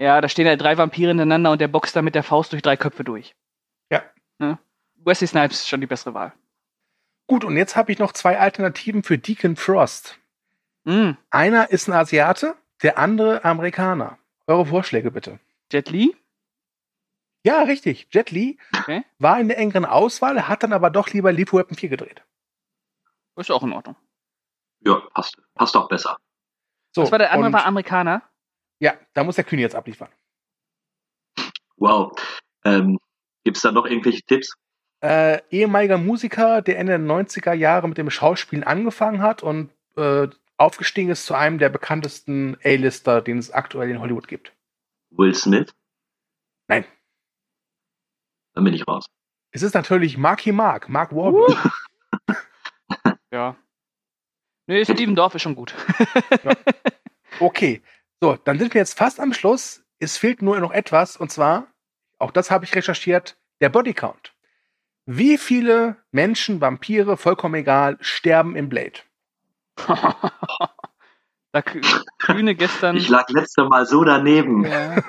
ja, da stehen halt drei Vampire hintereinander und der boxt da mit der Faust durch drei Köpfe durch. Ja. Ne? Wesley Snipes ist schon die bessere Wahl. Gut, und jetzt habe ich noch zwei Alternativen für Deacon Frost. Mm. Einer ist ein Asiate, der andere Amerikaner. Eure Vorschläge bitte. Jet Li? Ja, richtig. Jet Li Okay. war in der engeren Auswahl, hat dann aber doch lieber Lethal Weapon 4 gedreht. Ist auch in Ordnung. Ja, passt. Passt auch besser. So, Was war der andere und, war Amerikaner? Ja, da muss der Kühne jetzt abliefern. Wow. Ähm, Gibt es da noch irgendwelche Tipps? Äh, ehemaliger Musiker, der Ende der 90er Jahre mit dem Schauspielen angefangen hat und äh, aufgestiegen ist zu einem der bekanntesten A-Lister, den es aktuell in Hollywood gibt. Will Smith? Nein. Dann bin ich raus. Es ist natürlich Marky Mark, Mark Wahlberg. <laughs> Ja. Nee, Steven Dorf ist schon gut. <laughs> Okay, so, dann sind wir jetzt fast am Schluss. Es fehlt nur noch etwas, und zwar, auch das habe ich recherchiert, der Bodycount. Wie viele Menschen, Vampire, vollkommen egal, sterben im Blade? <laughs> da Kü- Kühne gestern. Ich lag letzte Mal so daneben. ja.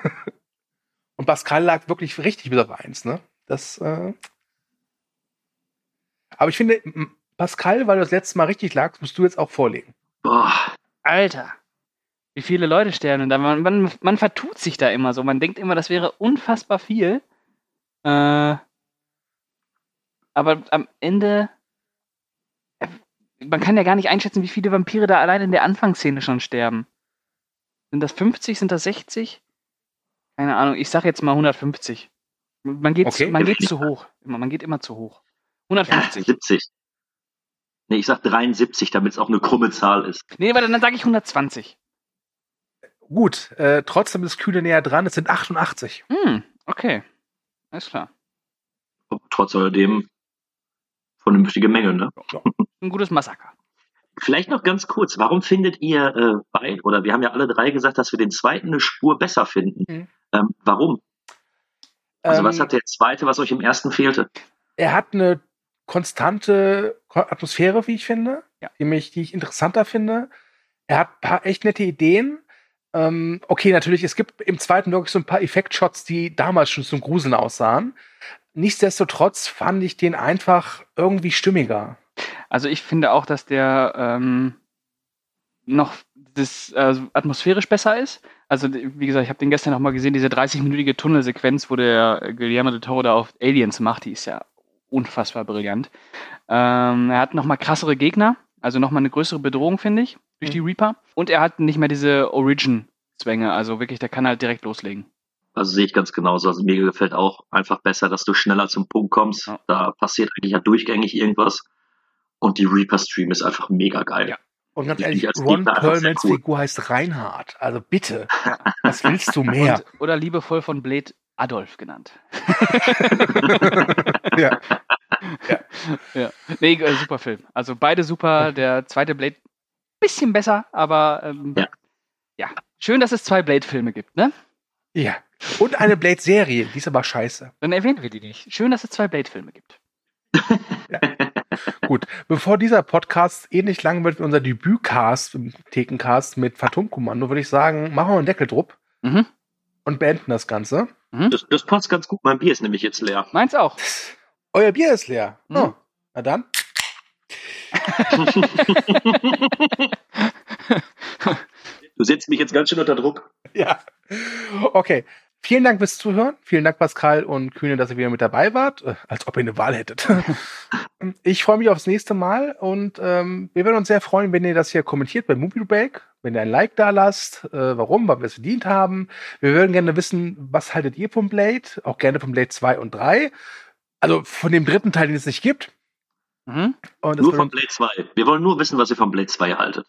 Und Pascal lag wirklich richtig bis auf eins, ne? Das, äh, Aber ich finde, Pascal, weil du das letzte Mal richtig lagst, musst du jetzt auch vorlegen. Boah, Alter. Wie viele Leute sterben denn da? Man, man, man vertut sich da immer so. Man denkt immer, das wäre unfassbar viel. Äh, aber am Ende. äh, Man kann ja gar nicht einschätzen, wie viele Vampire da allein in der Anfangsszene schon sterben. Sind das 50? Sind das 60? Keine Ahnung. Ich sag jetzt mal 150. Man geht, Okay. man geht zu hoch. Immer, man geht immer zu hoch. ja, 150. 70. Nee, ich sag 73, damit es auch eine krumme Zahl ist. Nee, warte, dann sage ich 120. Gut, äh, trotzdem ist Kühne näher dran. Es sind 88. Hm, okay. Alles klar. Trotz alledem vernünftige Menge, ne? Ein gutes Massaker. Vielleicht noch ganz kurz, warum findet ihr äh, beide, oder wir haben ja alle drei gesagt, dass wir den zweiten eine Spur besser finden. Mhm. Ähm, warum? Also Ähm, was hat der zweite, was euch im ersten fehlte? er hat eine konstante Ko- Atmosphäre, wie ich finde, Ja. die, mich, die ich interessanter finde. Er hat ein paar echt nette Ideen. Ähm, okay, natürlich, es gibt im zweiten wirklich so ein paar Effektshots, die damals schon zum Gruseln aussahen. Nichtsdestotrotz fand ich den einfach irgendwie stimmiger. Also ich finde auch, dass der ähm, noch das, äh, atmosphärisch besser ist. Also wie gesagt, ich habe den gestern noch mal gesehen, diese 30-minütige Tunnelsequenz, wo der Guillermo del Toro da auf Aliens macht, die ist ja unfassbar brillant. Ähm, er hat noch mal krassere Gegner, also noch mal eine größere Bedrohung, finde ich, durch die Reaper. Und er hat nicht mehr diese Origin-Zwänge, also wirklich, der kann halt direkt loslegen. Also sehe ich ganz genauso. Also mir gefällt auch einfach besser, dass du schneller zum Punkt kommst. Ja. Da passiert eigentlich ja durchgängig irgendwas. Und die Reaper-Stream ist einfach mega geil. Ja. Und ganz ehrlich, Ron Perlmans cool. Figur heißt Reinhard. Also bitte, <laughs> was willst du mehr? Und, oder liebevoll von Blade Adolf genannt. <laughs> ja. Ja. Nee, äh, super Film. Also beide super. Der zweite Blade bisschen besser, aber ähm, Ja. ja. Schön, dass es zwei Blade-Filme gibt, ne? Ja. Und eine Blade-Serie, die ist aber scheiße. Dann erwähnen wir die nicht. Schön, dass es zwei Blade-Filme gibt. Gut, bevor dieser Podcast ähnlich lang wird wie unser Debütcast, im Thekencast mit Phantomkommando, würde ich sagen, machen wir einen Deckel drupp Mhm. und beenden das Ganze. Das, das passt ganz gut. Mein Bier ist nämlich jetzt leer. Meins auch. <laughs> Euer Bier ist leer. Mhm. Oh, na dann. <laughs> <laughs> Du setzt mich jetzt ganz schön unter Druck. Ja. Okay. Vielen Dank fürs Zuhören. Vielen Dank, Pascal und Kühne, dass ihr wieder mit dabei wart. Äh, Als ob ihr eine Wahl hättet. <laughs> Ich freue mich aufs nächste Mal und ähm, wir würden uns sehr freuen, wenn ihr das hier kommentiert bei Movie Break, wenn ihr ein Like da lasst. Äh, warum? Weil wir es verdient haben. Wir würden gerne wissen, was haltet ihr vom Blade? Auch gerne vom Blade 2 und 3. Also von dem dritten Teil, den es nicht gibt. Mhm. Nur von Blade 2. Wir wollen nur wissen, was ihr von Blade 2 haltet.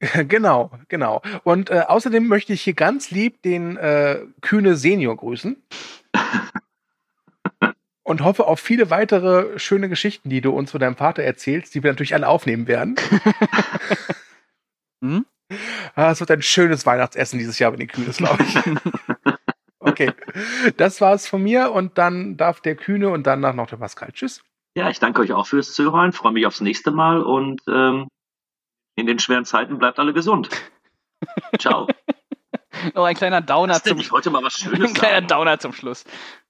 <laughs> genau, genau. Und äh, außerdem möchte ich hier ganz lieb den äh, Kühne Senior grüßen. <laughs> Und hoffe auf viele weitere schöne Geschichten, die du uns von deinem Vater erzählst, die wir natürlich alle aufnehmen werden. Mhm. <laughs> Ah, Es wird ein schönes Weihnachtsessen dieses Jahr mit den Kühnes, glaube ich. Okay, das war's von mir und dann darf der Kühne und danach noch der Pascal. Tschüss. Ja, ich danke euch auch fürs Zuhören. Freue mich aufs nächste Mal und ähm, in den schweren Zeiten bleibt alle gesund. Ciao. <laughs> Oh, ein kleiner Downer zum nicht heute mal was <laughs> Schönes ein kleiner sagen. Downer zum Schluss.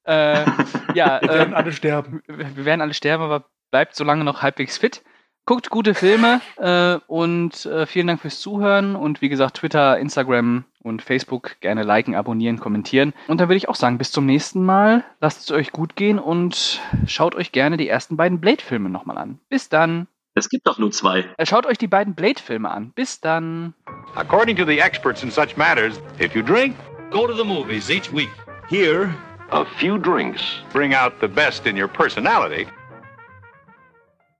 Äh, ja, <laughs> Wir werden äh, alle sterben. wir werden alle sterben, aber bleibt so lange noch halbwegs fit. Guckt gute Filme äh, und äh, vielen Dank fürs Zuhören und wie gesagt Twitter, Instagram und Facebook gerne liken, abonnieren, kommentieren. Und dann würde ich auch sagen, bis zum nächsten Mal. Lasst es euch gut gehen und schaut euch gerne die ersten beiden Blade-Filme nochmal an. Bis dann. Es gibt doch nur zwei. Äh, schaut euch die beiden Blade-Filme an. Bis dann. According to the experts in such matters, if you drink, go to the movies each week. Here, A few drinks bring out the best in your personality.